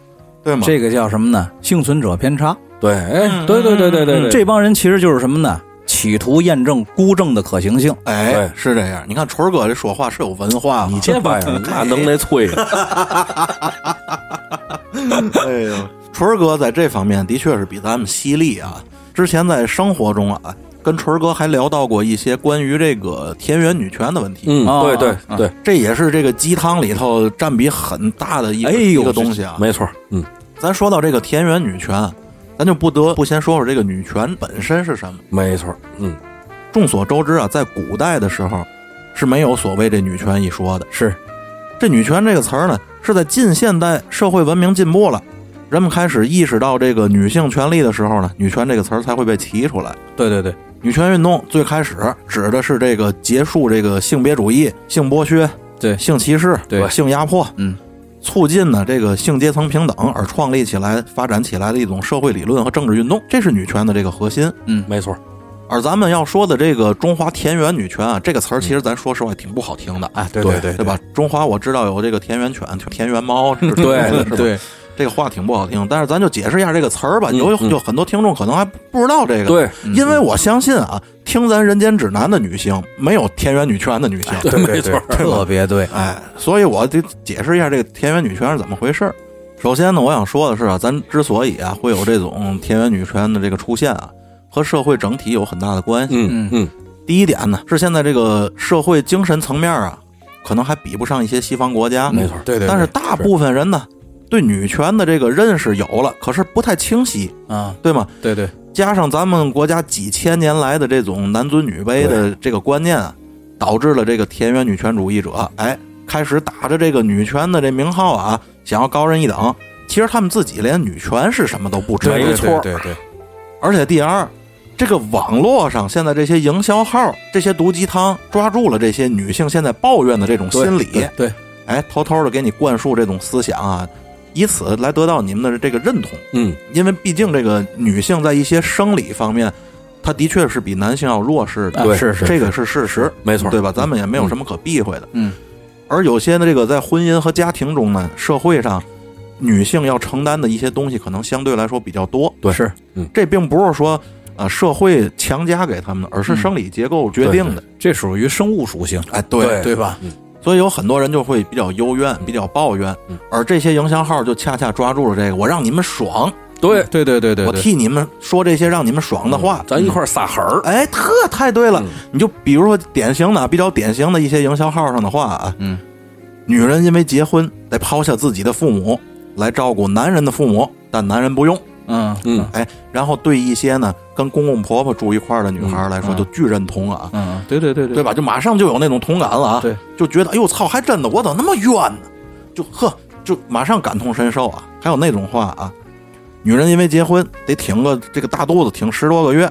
对吗？这个叫什么呢？幸存者偏差。对，哎，对对对对对对，这帮人其实就是什么呢？企图验证孤证的可行性。哎，是这样。你看春儿哥这说话是有文化嘛，你这玩意儿那能耐吹啊，哎呦，春儿哥在这方面的确是比咱们犀利啊。之前在生活中啊，跟春儿哥还聊到过一些关于这个田园女权的问题。嗯，啊对对啊对，这也是这个鸡汤里头占比很大的一个、哎呦一个东西啊。没错，嗯，咱说到这个田园女权，咱就不得不先说说这个女权本身是什么。没错，嗯，众所周知啊，在古代的时候是没有所谓这女权一说的。是，这女权这个词儿呢，是在近现代社会文明进步了，人们开始意识到这个女性权利的时候呢，女权这个词儿才会被提出来。对对对，女权运动最开始指的是这个结束这个性别主义、性剥削、对性歧视、对性压迫，嗯，促进呢这个性阶层平等而创立起来、发展起来的一种社会理论和政治运动，这是女权的这个核心。嗯没错，而咱们要说的这个中华田园女权啊，这个词儿其实咱说实话挺不好听的，哎，对对对对吧？中华我知道有这个田园犬、田园猫，是对 是吧？对，这个话挺不好听，但是咱就解释一下这个词儿吧。有嗯。有很多听众可能还不知道这个，，对。因为我相信啊，听咱《人间指南》的女性没有田园女权的女性，对，没错，特别对。哎，所以我得解释一下这个田园女权是怎么回事儿。首先呢，我想说的是啊，咱之所以啊会有这种田园女权的这个出现啊，和社会整体有很大的关系。嗯嗯，第一点呢，是现在这个社会精神层面啊，可能还比不上一些西方国家，没错，对对，但是大部分人呢，对女权的这个认识有了，可是不太清晰，啊，对吗？对对，加上咱们国家几千年来的这种男尊女卑的这个观念啊，导致了这个田园女权主义者，哎，开始打着这个女权的这名号啊，想要高人一等。其实他们自己连女权是什么都不知道。没错对对对，而且第二，这个网络上现在这些营销号、这些毒鸡汤，抓住了这些女性现在抱怨的这种心理，对对，哎，偷偷的给你灌输这种思想啊，以此来得到你们的这个认同。嗯，因为毕竟这个女性在一些生理方面，她的确是比男性要弱势的，对啊是是这个是事实，没错，对吧？咱们也没有什么可避讳的。嗯，而有些呢，这个在婚姻和家庭中呢，社会上女性要承担的一些东西，可能相对来说比较多。对是这并不是说呃社会强加给他们的，而是生理结构决定的。这属于生物属性，哎，对对吧？所以有很多人就会比较幽怨，比较抱怨，嗯。而这些营销号就恰恰抓住了这个，我让你们爽，对，对对对对，我替你们说这些让你们爽的话，咱一块儿撒狠儿。哎，特太对了。嗯。你就比如说典型的、比较典型的一些营销号上的话啊，嗯，女人因为结婚得抛下自己的父母来照顾男人的父母，但男人不用。嗯嗯，哎，然后对一些呢跟公公婆婆住一块儿的女孩来说，嗯就巨认同啊，嗯，对对对对。对吧？就马上就有那种同感了啊，对，就觉得哎呦操，还真的我怎么那么冤呢？就呵，就马上感同身受啊。还有那种话啊，女人因为结婚得挺个这个大肚子，挺十多个月，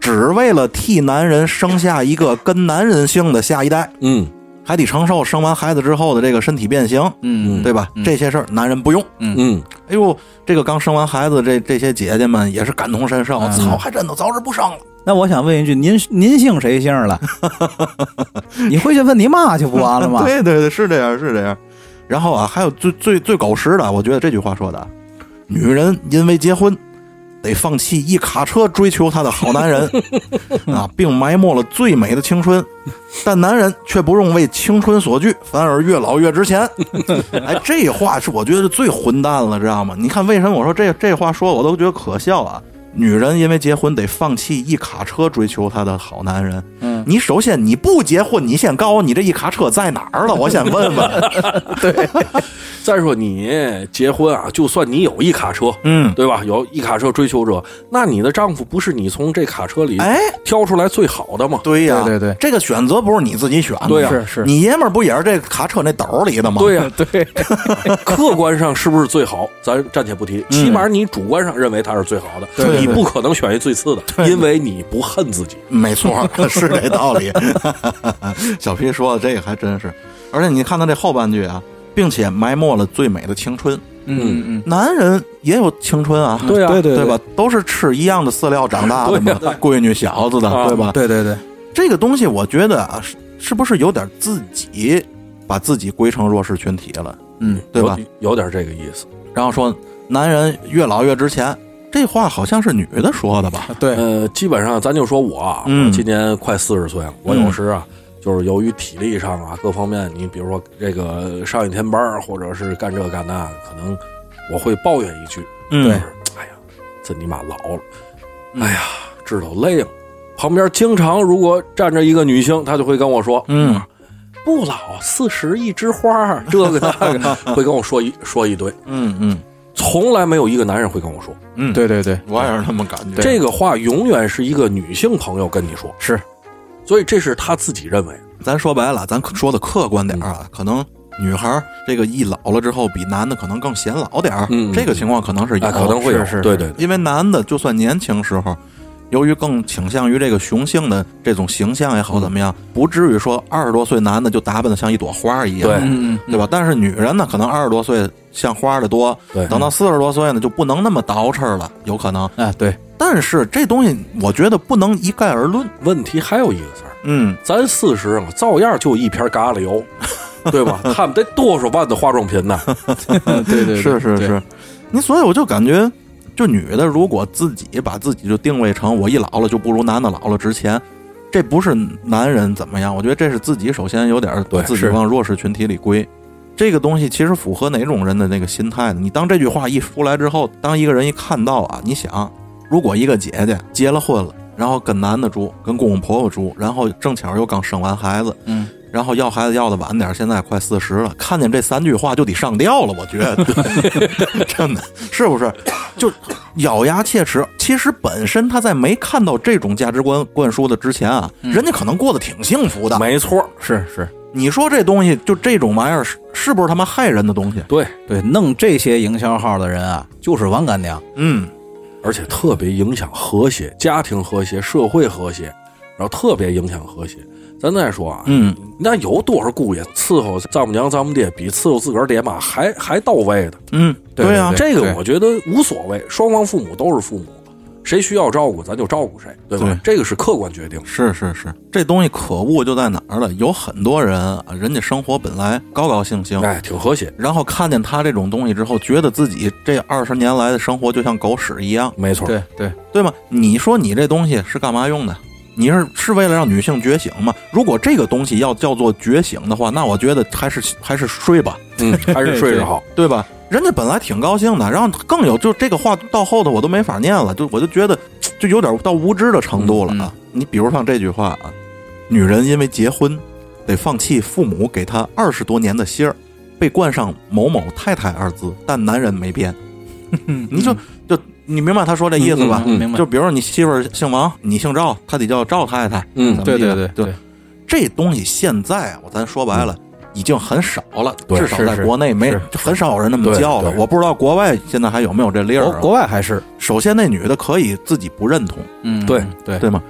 只为了替男人生下一个跟男人姓的下一代，嗯还得承受生完孩子之后的这个身体变形，嗯对吧？这些事儿男人不用。嗯，哎呦，这个刚生完孩子这这些姐姐们也是感同身受，嗯操，还真都早日不生了。那我想问一句，您您姓谁姓了？你回去问你妈去不完了吗？对对对，是这样，是这样。然后啊，还有最最最狗食的，我觉得这句话说的啊，女人因为结婚得放弃一卡车追求她的好男人 啊，并埋没了最美的青春，但男人却不用为青春所惧，反而越老越值钱。哎，这话是我觉得最混蛋了，知道吗？你看为什么我说这这话说我都觉得可笑啊？女人因为结婚得放弃一卡车追求她的好男人，嗯，你首先你不结婚，你先告诉我你这一卡车在哪儿了？我先问问。对 再说你结婚啊，就算你有一卡车，嗯，对吧？有一卡车追求者，那你的丈夫不是你从这卡车里哎，挑出来最好的吗？对呀、对对对这个选择不是你自己选的，对呀是是，你爷们儿不也是这卡车那斗里的吗？对呀、对，客观上是不是最好，咱暂且不提，起码你主观上认为他是最好的，你不可能选一最次的，因为你不恨自己。没错，是这道理。小皮说的这个还真是，而且你看他这后半句啊，并且埋没了最美的青春。嗯嗯男人也有青春啊，对啊对对对吧？都是吃一样的饲料长大的嘛，闺女小子的，啊对吧？对对对，这个东西，我觉得啊，是是不是有点自己把自己归成弱势群体了，嗯，对吧？有？有点这个意思。然后说男人越老越值钱，这话好像是女的说的吧？对，呃，基本上咱就说我啊，嗯。我今年快四十岁了，我有时啊，就是由于体力上啊各方面，你比如说这个上一天班儿，或者是干这干那，可能我会抱怨一句，嗯。就是哎呀，这你妈老了，哎呀，知道累了。旁边经常如果站着一个女性，她就会跟我说，嗯，不老，四十一枝花，这个那个，会跟我说一说一堆，嗯嗯从来没有一个男人会跟我说。嗯，对对对，我也是那么感觉。这个话，永远是一个女性朋友跟你说，是，所以这是他自己认为。咱说白了，咱说的客观点儿啊，可能女孩儿这个一老了之后，比男的可能更显老点儿。嗯。这个情况可能是有，啊，可能会有，是是。对对对，因为男的就算年轻时候，由于更倾向于这个雄性的这种形象也好怎么样，不至于说二十多岁男的就打扮的像一朵花一样，对对吧？但是女人呢，可能二十多岁像花的多，对等到四十多岁呢，就不能那么捯饬了，有可能。哎对，但是这东西，我觉得不能一概而论。问题还有一个事儿，嗯，咱四十啊，照样就一瓶嘎了油，对吧？他们得多少万的化妆品呢？对，对 是是是，你所以我就感觉，就女的如果自己把自己就定位成我一老了就不如男的老了值钱，这不是男人怎么样？我觉得这是自己首先有点把对自己往弱势群体里归。这个东西其实符合哪种人的那个心态呢？你当这句话一出来之后，当一个人一看到啊，你想，如果一个姐姐结了婚了，然后跟男的住，跟公公婆婆住，然后正巧又刚生完孩子，嗯，然后要孩子要的晚点，现在快四十了，看见这三句话就得上吊了，我觉得，真的是不是？就咬牙切齿。其实本身他在没看到这种价值观灌输的之前啊，人家可能过得挺幸福的。没错，是是，你说这东西就这种玩意儿，是是不是他妈害人的东西？对，对，弄这些营销号的人啊，就是王干娘。嗯，而且特别影响和谐，家庭和谐，社会和谐，然后特别影响和谐。咱再说啊，嗯，那有多少姑爷伺候丈母娘、丈母爹比伺候自个儿爹妈还还到位的？嗯，对呀、对这个我觉得无所谓，双方父母都是父母，谁需要照顾咱就照顾谁，对吧？对这个是客观决定。是是是，这东西可恶就在哪儿了？有很多人啊，人家生活本来高高兴兴，哎，挺和谐，然后看见他这种东西之后，觉得自己这二十年来的生活就像狗屎一样，没错。对对，对吗？你说你这东西是干嘛用的？你是是为了让女性觉醒吗？如果这个东西要叫做觉醒的话，那我觉得还是还是睡吧，嗯，还是 睡着好。对吧？人家本来挺高兴的，然后更有就这个话到后头我都没法念了，就我就觉得 就有点到无知的程度了啊！你比如像这句话啊，女人因为结婚得放弃父母给她二十多年的心儿，被冠上某某太太二字，但男人没变。你就就你明白他说这意思吧？明白就比如说你媳妇儿姓王，你姓赵，她得叫赵太太。嗯对对对对对，这东西现在啊，我咱说白了。已经很少了，至少在国内没就很少有人那么叫了。我不知道国外现在还有没有这例儿国啊。国外还是首先，那女的可以自己不认同，嗯对对对吗？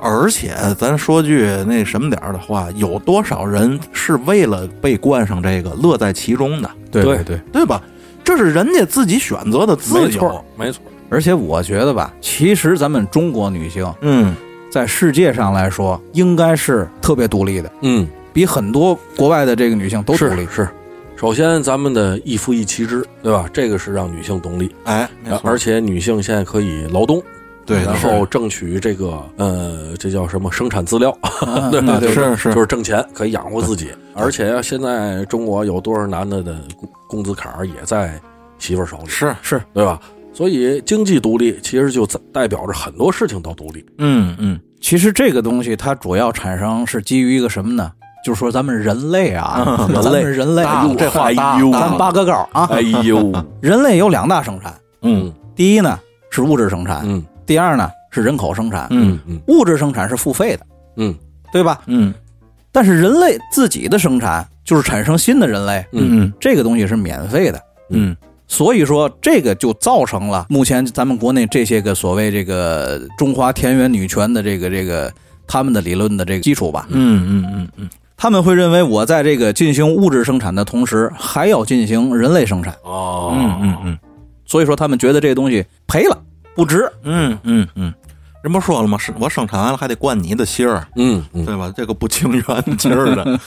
而且咱说句那什么点儿的话，有多少人是为了被冠上这个乐在其中的，对对对对，对吧？这是人家自己选择的自由没错。，没错。而且我觉得吧，其实咱们中国女性嗯，在世界上来说，应该是特别独立的，嗯，比很多国外的这个女性都独立。是是。首先，咱们的一夫一妻制，对吧？这个是让女性独立，哎，而且女性现在可以劳动，对然后争取这个呃，这叫什么生产资料，对是是就是挣钱，可以养活自己。而且现在中国有多少男的的工工资卡也在媳妇儿手里，是是，对吧？所以经济独立其实就代表着很多事情都独立。嗯嗯，其实这个东西它主要产生是基于一个什么呢？就是说咱们人类啊，嗯咱们人类，这话大哎呦。大了咱八个高啊，哎呦，人类有两大生产，嗯。第一呢是物质生产，嗯。第二呢是人口生产。嗯嗯。物质生产是付费的，嗯。对吧？嗯。但是人类自己的生产，就是产生新的人类，嗯。这个东西是免费的。嗯所以说，这个就造成了目前咱们国内这些个所谓这个中华田园女权的这个这个他们的理论的这个基础吧。嗯嗯嗯嗯，他们会认为，我在这个进行物质生产的同时，还要进行人类生产，哦，嗯嗯嗯所以说他们觉得这个东西赔了，不值。嗯嗯嗯，人不说了吗？是我生产完了还得灌你的姓儿，嗯嗯对吧？这个不情愿劲儿的。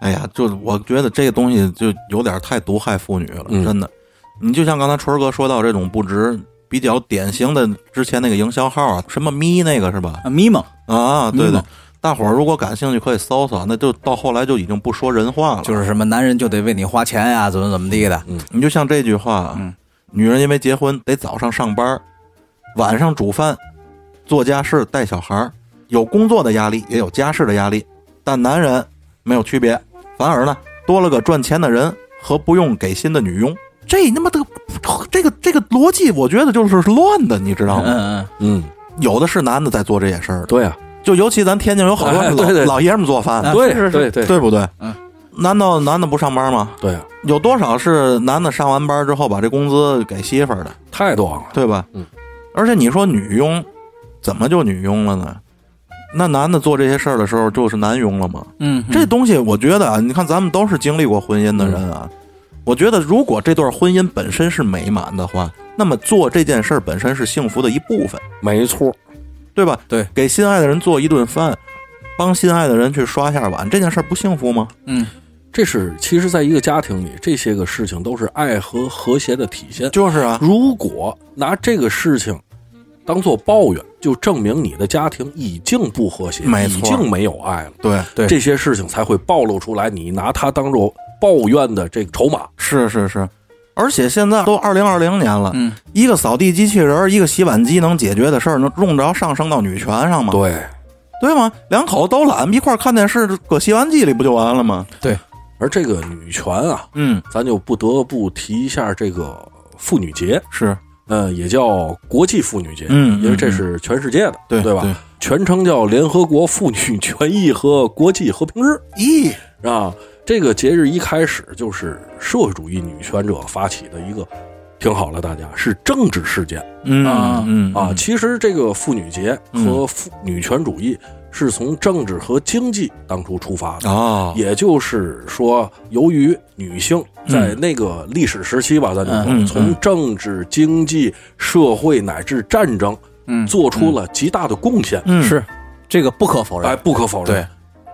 哎呀，就我觉得这个东西就有点太毒害妇女了，嗯真的。你就像刚才春儿哥说到这种不值，比较典型的之前那个营销号啊，什么咪那个是吧？啊，咪蒙，啊，对对，大伙儿如果感兴趣可以搜搜，那就到后来就已经不说人话了。就是什么男人就得为你花钱呀，怎么怎么地的。你就像这句话，嗯女人因为结婚得早上上班，晚上煮饭、做家事、带小孩儿，有工作的压力，也有家事的压力，但男人没有区别，反而呢多了个赚钱的人和不用给薪的女佣。这他妈的，这个这个逻辑，我觉得就是乱的，你知道吗？嗯嗯，嗯，有的是男的在做这些事儿，对啊，就尤其咱天津有好多老、哎对对老爷们做饭，啊对是是对对对不对？嗯，难道男的不上班吗？对啊，有多少是男的上完班之后把这工资给媳妇儿的，太多了。对吧？嗯，而且你说女佣，怎么就女佣了呢？那男的做这些事儿的时候就是男佣了吗？嗯，这东西我觉得啊，你看咱们都是经历过婚姻的人啊，我觉得如果这段婚姻本身是美满的话，那么做这件事儿本身是幸福的一部分，没错，对吧？对，给心爱的人做一顿饭，帮心爱的人去刷下碗，这件事儿不幸福吗？嗯，这是其实，在一个家庭里，这些个事情都是爱和和谐的体现。就是啊，如果拿这个事情当做抱怨，就证明你的家庭已经不和谐，没错已经没有爱了。对，对这些事情才会暴露出来，你拿它当做抱怨的这个筹码。是是是，而且现在都二零二零年了，嗯，一个扫地机器人儿，一个洗碗机能解决的事儿，能用着上升到女权上吗？对，对吗？两口子都懒，一块儿看电视，搁洗碗机里不就完了吗？对而这个女权啊，嗯，咱就不得不提一下这个妇女节，是，呃，也叫国际妇女节，嗯因为这是全世界的，对对吧？全称叫联合国妇女权益和国际和平日咦，啊。这个节日一开始就是社会主义女权者发起的一个，听好了，大家是政治事件嗯啊嗯啊。其实这个妇女节和妇女权主义是从政治和经济当初出发的。啊，也就是说，由于女性在那个历史时期吧，咱就说，从政治、经济、社会乃至战争，嗯做出了极大的贡献，嗯是这个不可否认。哎，不可否认。对，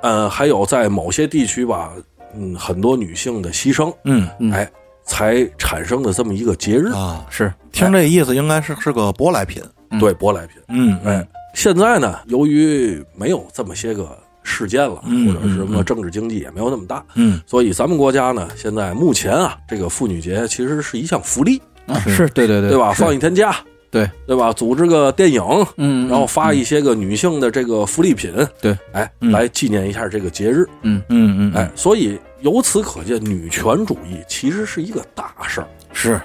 呃，还有在某些地区吧，嗯，很多女性的牺牲，嗯嗯。哎，才产生的这么一个节日，啊，是听这意思应该是是个舶来品。对舶来品。嗯，哎，现在呢，由于没有这么些个事件了，嗯或者是什么政治经济也没有那么大，嗯，所以咱们国家呢，现在目前啊，这个妇女节其实是一项福利，啊是对对对。对吧？放一天假，对。对吧？组织个电影，嗯，然后发一些个女性的这个福利品，对，哎，嗯。来纪念一下这个节日，嗯嗯嗯，哎，所以由此可见，女权主义其实是一个大事儿，是，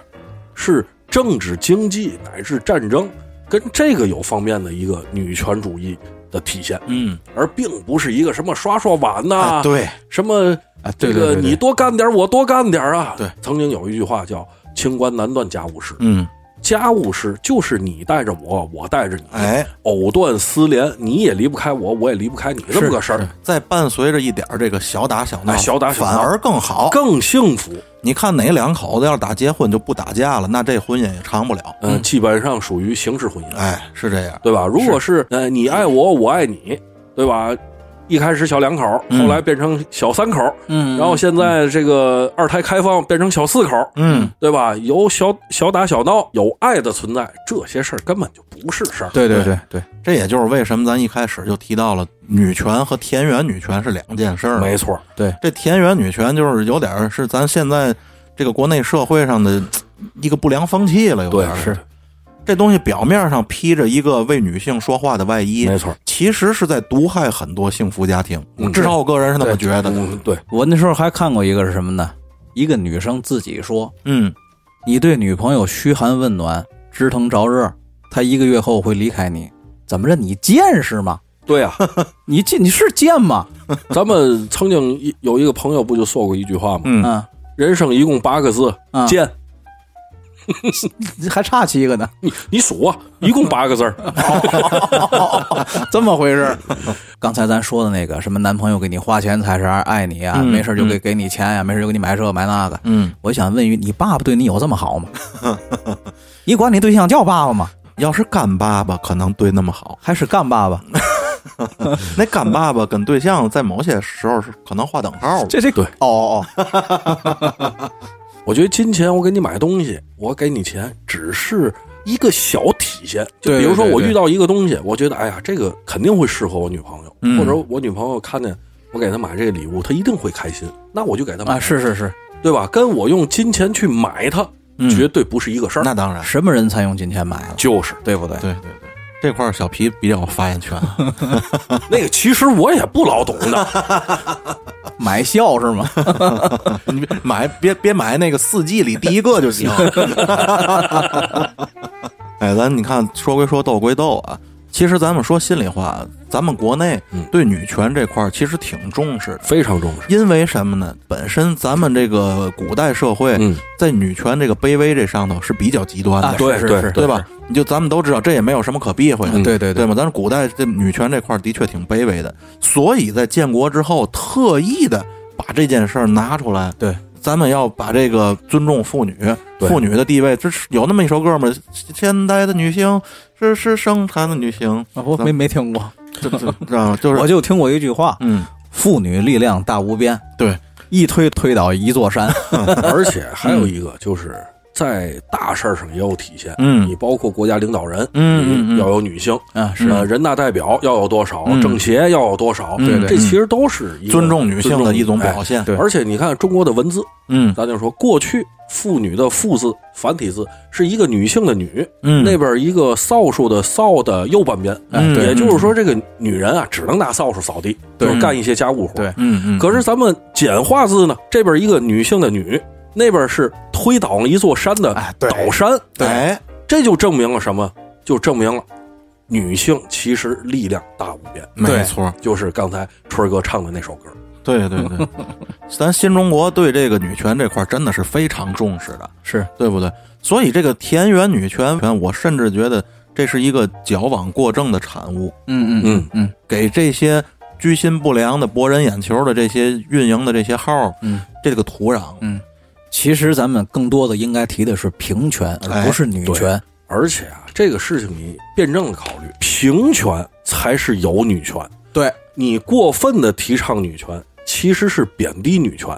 是政治、经济乃至战争跟这个有方面的一个女权主义的体现，嗯，而并不是一个什么刷刷碗呐、啊，对，什么啊，这个你多干点，我多干点啊。对，曾经有一句话叫“清官难断家务事”，嗯，家务事就是你带着我，我带着你，哎，藕断丝连，你也离不开我，我也离不开你，这么个事儿，再伴随着一点儿这个小打小闹，哎小打小闹反而更好。更幸福。你看哪两口子要是打结婚就不打架了，那这婚姻也长不了。嗯，基本上属于形式婚姻，哎，是这样。对吧？如果是呃你爱我，我爱你，对吧？一开始小两口，嗯。后来变成小三口，嗯，然后现在这个二胎开放变成小四口，嗯，对吧？有小小打小闹，有爱的存在，这些事儿根本就不是事儿。对对对对，这也就是为什么咱一开始就提到了女权和田园女权是两件事儿。没错，对。这田园女权就是有点儿是咱现在这个国内社会上的一个不良风气了，有点是这东西表面上披着一个为女性说话的外衣，没错。其实是在毒害很多幸福家庭。嗯至少我个人是那么觉得对，我那时候还看过一个是什么呢？一个女生自己说，嗯，你对女朋友嘘寒问暖、知疼着热，她一个月后会离开你，怎么着？你贱是吗？对 呀、你贱你是贱吗？咱们曾经有一个朋友不就说过一句话吗？嗯嗯，人生一共八个字，嗯贱。还差七个呢，你你数啊，一共八个字儿。这么回事？刚才咱说的那个什么男朋友给你花钱才是爱你啊，嗯没事就给给你钱呀、没事就给你买这买那个。嗯，我想问一，你爸爸对你有这么好吗？你管你对象叫爸爸吗？要是干爸爸可能对那么好，还是干爸爸？那干爸爸跟对象在某些时候是可能划等号的。这这对哦哦我觉得金钱我给你买东西，我给你钱，只是一一个小体现。就比如说我遇到一个东西，我觉得哎呀，这个肯定会适合我女朋友，嗯。或者我女朋友看见我给她买这个礼物，她一定会开心，那我就给她买，啊，是是是，对吧？跟我用金钱去买它，嗯。绝对不是一个事儿。那当然，什么人才用金钱买啊，就是。对不对？对对对，这块儿小皮比较有发言权。那个，其实我也不老懂的。买笑是吗？你别买别别买那个四季里第一个就行。哎，咱你看说归说，斗归斗啊。其实咱们说心里话，咱们国内嗯对女权这块儿其实挺重视的，非常重视。因为什么呢？本身咱们这个古代社会嗯，在女权这个卑微这上头是比较极端的，啊，对对是是，对吧？你就咱们都知道，这也没有什么可避讳的，嗯对对对吗？咱古代这女权这块儿的确挺卑微的，所以在建国之后特意的把这件事儿拿出来。对，咱们要把这个尊重妇女，妇女的地位，这是有那么一首歌吗？现代的女性是是生产的女性，啊不没没听过，这这知道吗？就是 我就听过一句话：嗯，妇女力量大无边，对，一推推倒一座山。而且还有一个就是在大事儿上也有体现。嗯。你包括国家领导人，嗯要有女性，啊，是。呃，人大代表要有多少，嗯。政协要有多少，对对。这其实都是尊重女性的一种表现。对。而且你看中国的文字，嗯。咱就说过去妇女的妇字繁体字是一个女性的女，嗯，那边一个扫帚的扫的右半边，嗯也就是说这个女人啊只能拿扫帚扫地，对。就是干一些家务活。对嗯嗯，可是咱们简化字呢，这边一个女性的女，那边是推倒了一座山的哎对。倒山，哎，这就证明了什么？就证明了女性其实力量大无边。没错，就是刚才春儿哥唱的那首歌，对对对，咱新中国对这个女权这块儿真的是非常重视的，是，对不对？所以这个田园女权，我甚至觉得这是一个矫枉过正的产物，嗯嗯嗯嗯。给这些居心不良的、博人眼球的这些运营的这些号，嗯，这个土壤，嗯。其实咱们更多的应该提的是平权，而不是女权。而且啊，这个事情你辩证的考虑，平权才是有女权。对，你过分的提倡女权，其实是贬低女权。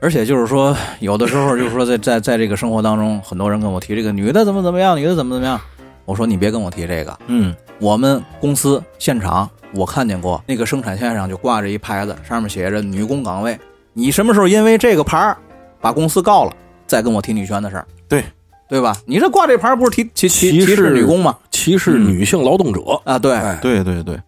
而且就是说，有的时候就是说在，在在这个生活当中，很多人跟我提这个女的怎么怎么样，女的怎么怎么样。我说你别跟我提这个，嗯我们公司现场我看见过，那个生产线上就挂着一牌子，上面写着“女工岗位”。你什么时候因为这个牌儿把公司告了，再跟我提女权的事儿，对对吧？你这挂这牌儿不是提提提歧歧视视女工吗？歧视女性劳动者。啊，对，哎，对对对，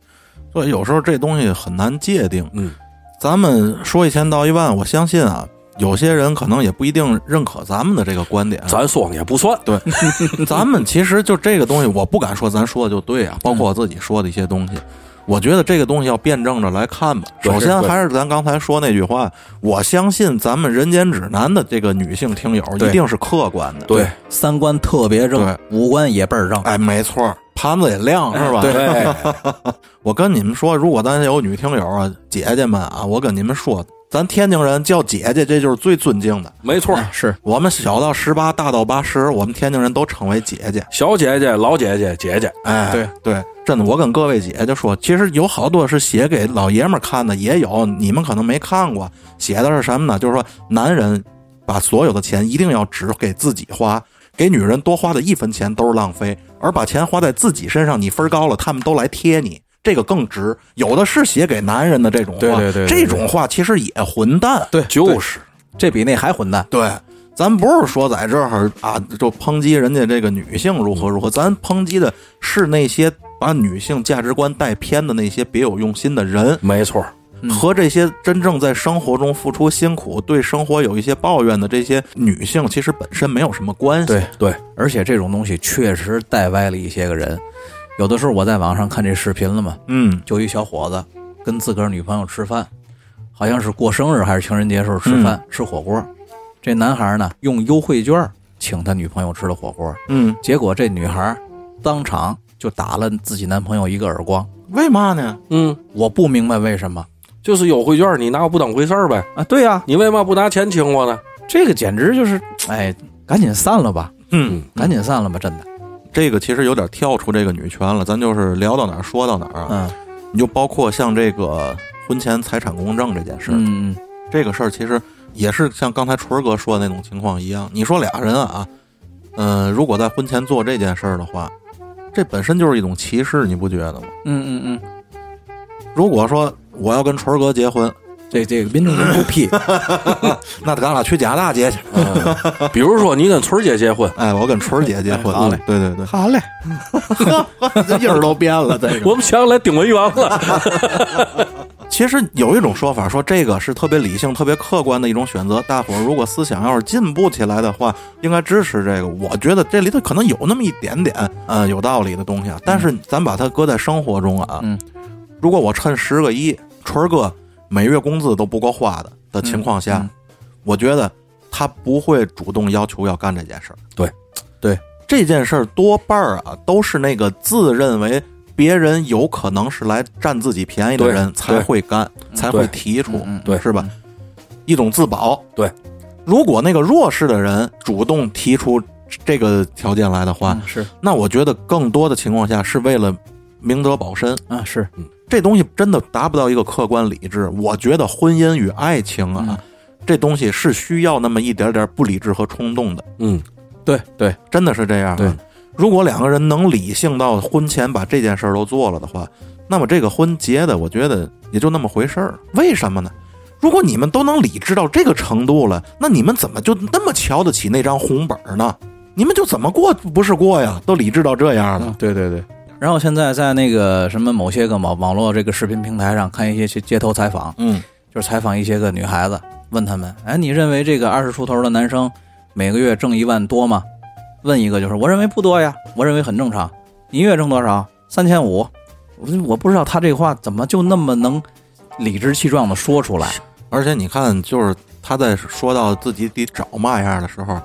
所以有时候这东西很难界定。嗯，咱们说一千道一万，我相信啊，有些人可能也不一定认可咱们的这个观点。咱说也不算。对，咱们其实就这个东西，我不敢说咱说的就对啊，包括我自己说的一些东西。我觉得这个东西要辩证着来看吧。首先还是咱刚才说那句话，我相信咱们《人间指南》的这个女性听友一定是客观的。对，三观特别正，五官也倍儿正。哎，没错，盘子也亮是吧？对，我跟你们说，如果咱有女听友啊、姐姐们啊，我跟你们说，咱天津人叫姐姐，这就是最尊敬的。没错。是我们小到十八，大到八十，我们天津人都称为姐姐。小姐姐、老姐姐、姐姐，哎，对对，真的，我跟各位姐姐说，其实有好多是写给老爷们儿看的，也有你们可能没看过。写的是什么呢？就是说，男人把所有的钱一定要只给自己花，给女人多花的一分钱都是浪费，而把钱花在自己身上，你分儿高了，他们都来贴你。这个更值，有的是写给男人的这种话，对对对对这种话其实也混蛋。对，就是这比那还混蛋。对，咱不是说在这儿啊，就抨击人家这个女性如何如何，咱抨击的是那些把女性价值观带偏的那些别有用心的人，没错。和这些真正在生活中付出辛苦、对生活有一些抱怨的这些女性，其实本身没有什么关系。对对，而且这种东西确实带歪了一些个人。有的时候我在网上看这视频了嘛，嗯就一小伙子跟自个儿女朋友吃饭，好像是过生日还是情人节时候吃饭、吃火锅。这男孩呢用优惠券请他女朋友吃了火锅，嗯，结果这女孩当场就打了自己男朋友一个耳光。为嘛呢？嗯，我不明白为什么就是优惠券，你拿我不当回事儿呗？啊？对呀、你为嘛不拿钱请我呢？这个简直就是，哎，赶紧散了吧，嗯，赶紧散了吧，真的。这个其实有点跳出这个女权了，咱就是聊到哪儿说到哪儿啊。嗯你就包括像这个婚前财产公证这件事儿，嗯嗯，这个事儿其实也是像刚才纯儿哥说的那种情况一样。你说俩人啊，嗯、如果在婚前做这件事儿的话，这本身就是一种歧视，你不觉得吗？嗯嗯嗯，如果说我要跟纯儿哥结婚，这这个民政局不 批，那咱俩去加拿大结去。比如说你跟春儿姐结婚，哎，我跟春儿姐结婚。好嘞对对对，好嘞，这音儿都变了。这个我们想起来顶文元了。其实有一种说法，说这个是特别理性、特别客观的一种选择。大伙儿如果思想要是进步起来的话，应该支持这个。我觉得这里头可能有那么一点点，嗯，有道理的东西啊。但是咱把它搁在生活中啊，嗯，如果我趁十个亿，春儿哥每月工资都不够花的的情况下，嗯我觉得他不会主动要求要干这件事儿。对，对，这件事儿多半儿啊，都是那个自认为别人有可能是来占自己便宜的人才会干，才会提出，对是吧？一种自保。对，如果那个弱势的人主动提出这个条件来的话，嗯是那我觉得更多的情况下是为了明哲保身。啊是，这东西真的达不到一个客观理智。我觉得婚姻与爱情啊，嗯这东西是需要那么一点点不理智和冲动的，嗯，对对，真的是这样、啊。对，如果两个人能理性到婚前把这件事儿都做了的话，那么这个婚结的，我觉得也就那么回事儿。为什么呢？如果你们都能理智到这个程度了，那你们怎么就那么瞧得起那张红本儿呢？你们就怎么过不是过呀？都理智到这样了。对对对。然后现在在那个什么某些个网网络这个视频平台上看一些街街头采访，嗯就是采访一些个女孩子，问他们，哎，你认为这个二十出头的男生每个月挣一万多吗？问一个就是，我认为不多呀，我认为很正常。你月挣多少？三千五。我我不知道他这话怎么就那么能理直气壮的说出来。而且你看，就是他在说到自己得找嘛样的时候，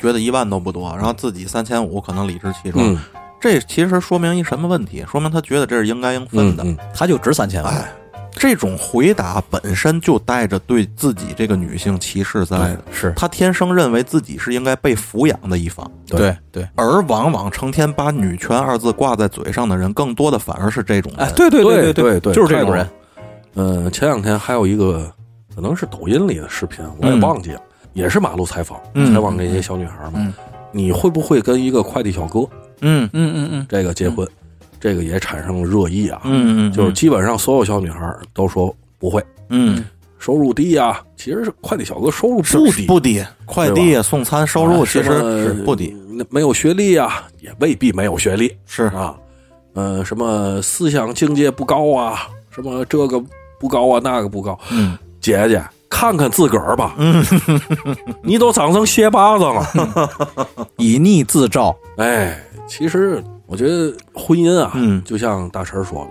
觉得一万都不多，然后自己三千五可能理直气壮。嗯这其实说明一什么问题？说明他觉得这是应该应分的。嗯嗯，他就值三千万。哎，这种回答本身就带着对自己这个女性歧视在的。是他天生认为自己是应该被抚养的一方，对对对，而往往成天把女权二字挂在嘴上的人，更多的反而是这种人。哎，对对对对对就是这种人。嗯，前两天还有一个可能是抖音里的视频，我也嗯忘记了，也是马路采访，嗯采访这些小女孩嘛。嗯你会不会跟一个快递小哥嗯嗯嗯嗯，这个结婚，这个也产生了热议啊。嗯嗯，就是基本上所有小女孩都说不会，嗯。收入低呀、其实是快递小哥收入不低，不低，快递啊送餐收入其实是不低，那没有学历呀、也未必没有学历是。啊。呃，什么思想境界不高啊，什么这个不高啊，那个不高。嗯，姐姐，看看自个儿吧，嗯，你都长成鞋巴子了。以逆自照，哎，其实我觉得婚姻啊，嗯。就像大神说的，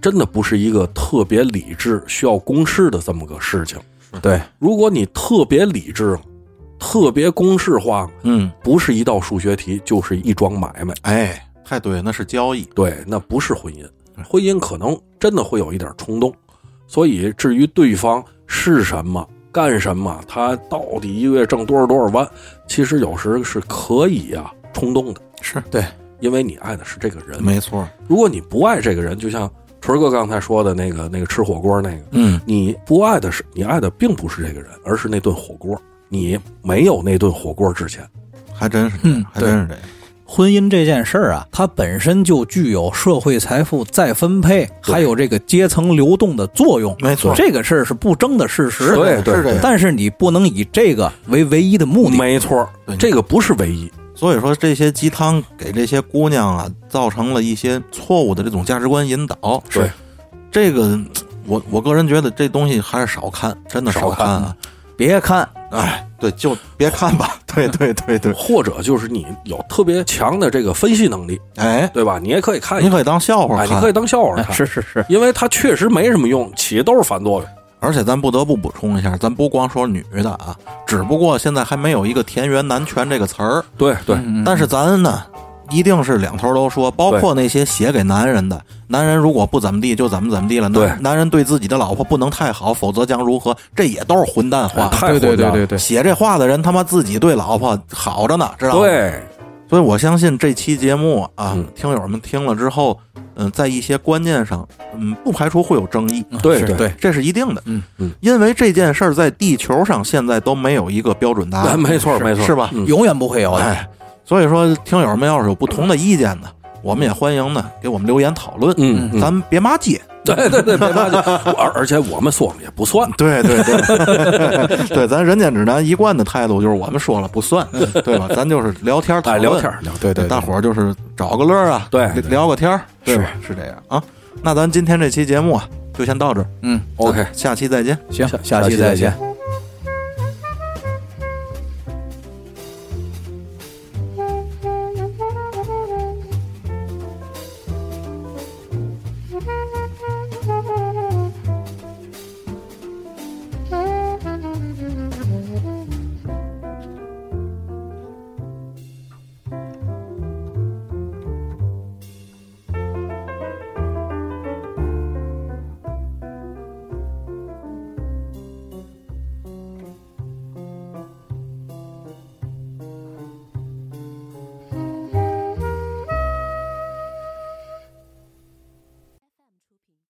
真的不是一个特别理智、需要公式的这么个事情。对，如果你特别理智、特别公式化，嗯，不是一道数学题，就是一桩买卖。哎，太对，那是交易，对，那不是婚姻，婚姻可能真的会有一点冲动。所以，至于对方是什么、干什么，他到底一个月挣多少多少万，其实有时是可以啊、冲动的，是对，因为你爱的是这个人。没错，如果你不爱这个人，就像纯哥刚才说的那个那个吃火锅那个，嗯你不爱的是你爱的并不是这个人，而是那顿火锅。你没有那顿火锅之前，还真是这样嗯，还真是这样，婚姻这件事儿啊，它本身就具有社会财富再分配，还有这个阶层流动的作用。没错这个事儿是不争的事实。对对是这样。但是你不能以这个为唯一的目的。没错对，这个不是唯一。所以说，这些鸡汤给这些姑娘啊，造成了一些错误的这种价值观引导。是，这个，我我个人觉得这东西还是少看，真的少看啊。别看，哎，对，就别看吧。对对对对，或者就是你有特别强的这个分析能力，哎，对吧？你也可以看你可以当笑话哎，看。你可以当笑话看，是是是，因为它确实没什么用，起的都是反作用。而且咱不得不补充一下，咱不光说女的啊，只不过现在还没有一个田园男权这个词儿。对对，但是咱呢，一定是两头都说，包括那些写给男人的，男人如果不怎么地就怎么怎么地了，对男男人对自己的老婆不能太好，否则将如何？这也都是混蛋话。对对对，写这话的人他妈自己对老婆好着呢，知道吗？。对，所以我相信这期节目啊，嗯。听友们听了之后，嗯，在一些观念上，嗯，不排除会有争议，对对对，这是一定的。嗯嗯，因为这件事儿在地球上现在都没有一个标准答哎案，没错没错，是吧？嗯。永远不会有的。哎，所以说，听友们要是有不同的意见呢，我们也欢迎呢给我们留言讨论。嗯嗯咱别骂街。对对对，别骂街。而而且我们说了也不算，对对对，对，咱人间指南一贯的态度就是我们说了不算，对吧？咱就是聊天讨哎，论，聊天。对对，大伙儿就是找个乐儿啊，对聊聊个天儿，是吧？是这样啊。那咱今天这期节目啊，就先到这儿，嗯，OK，下期再见。行，下期再见。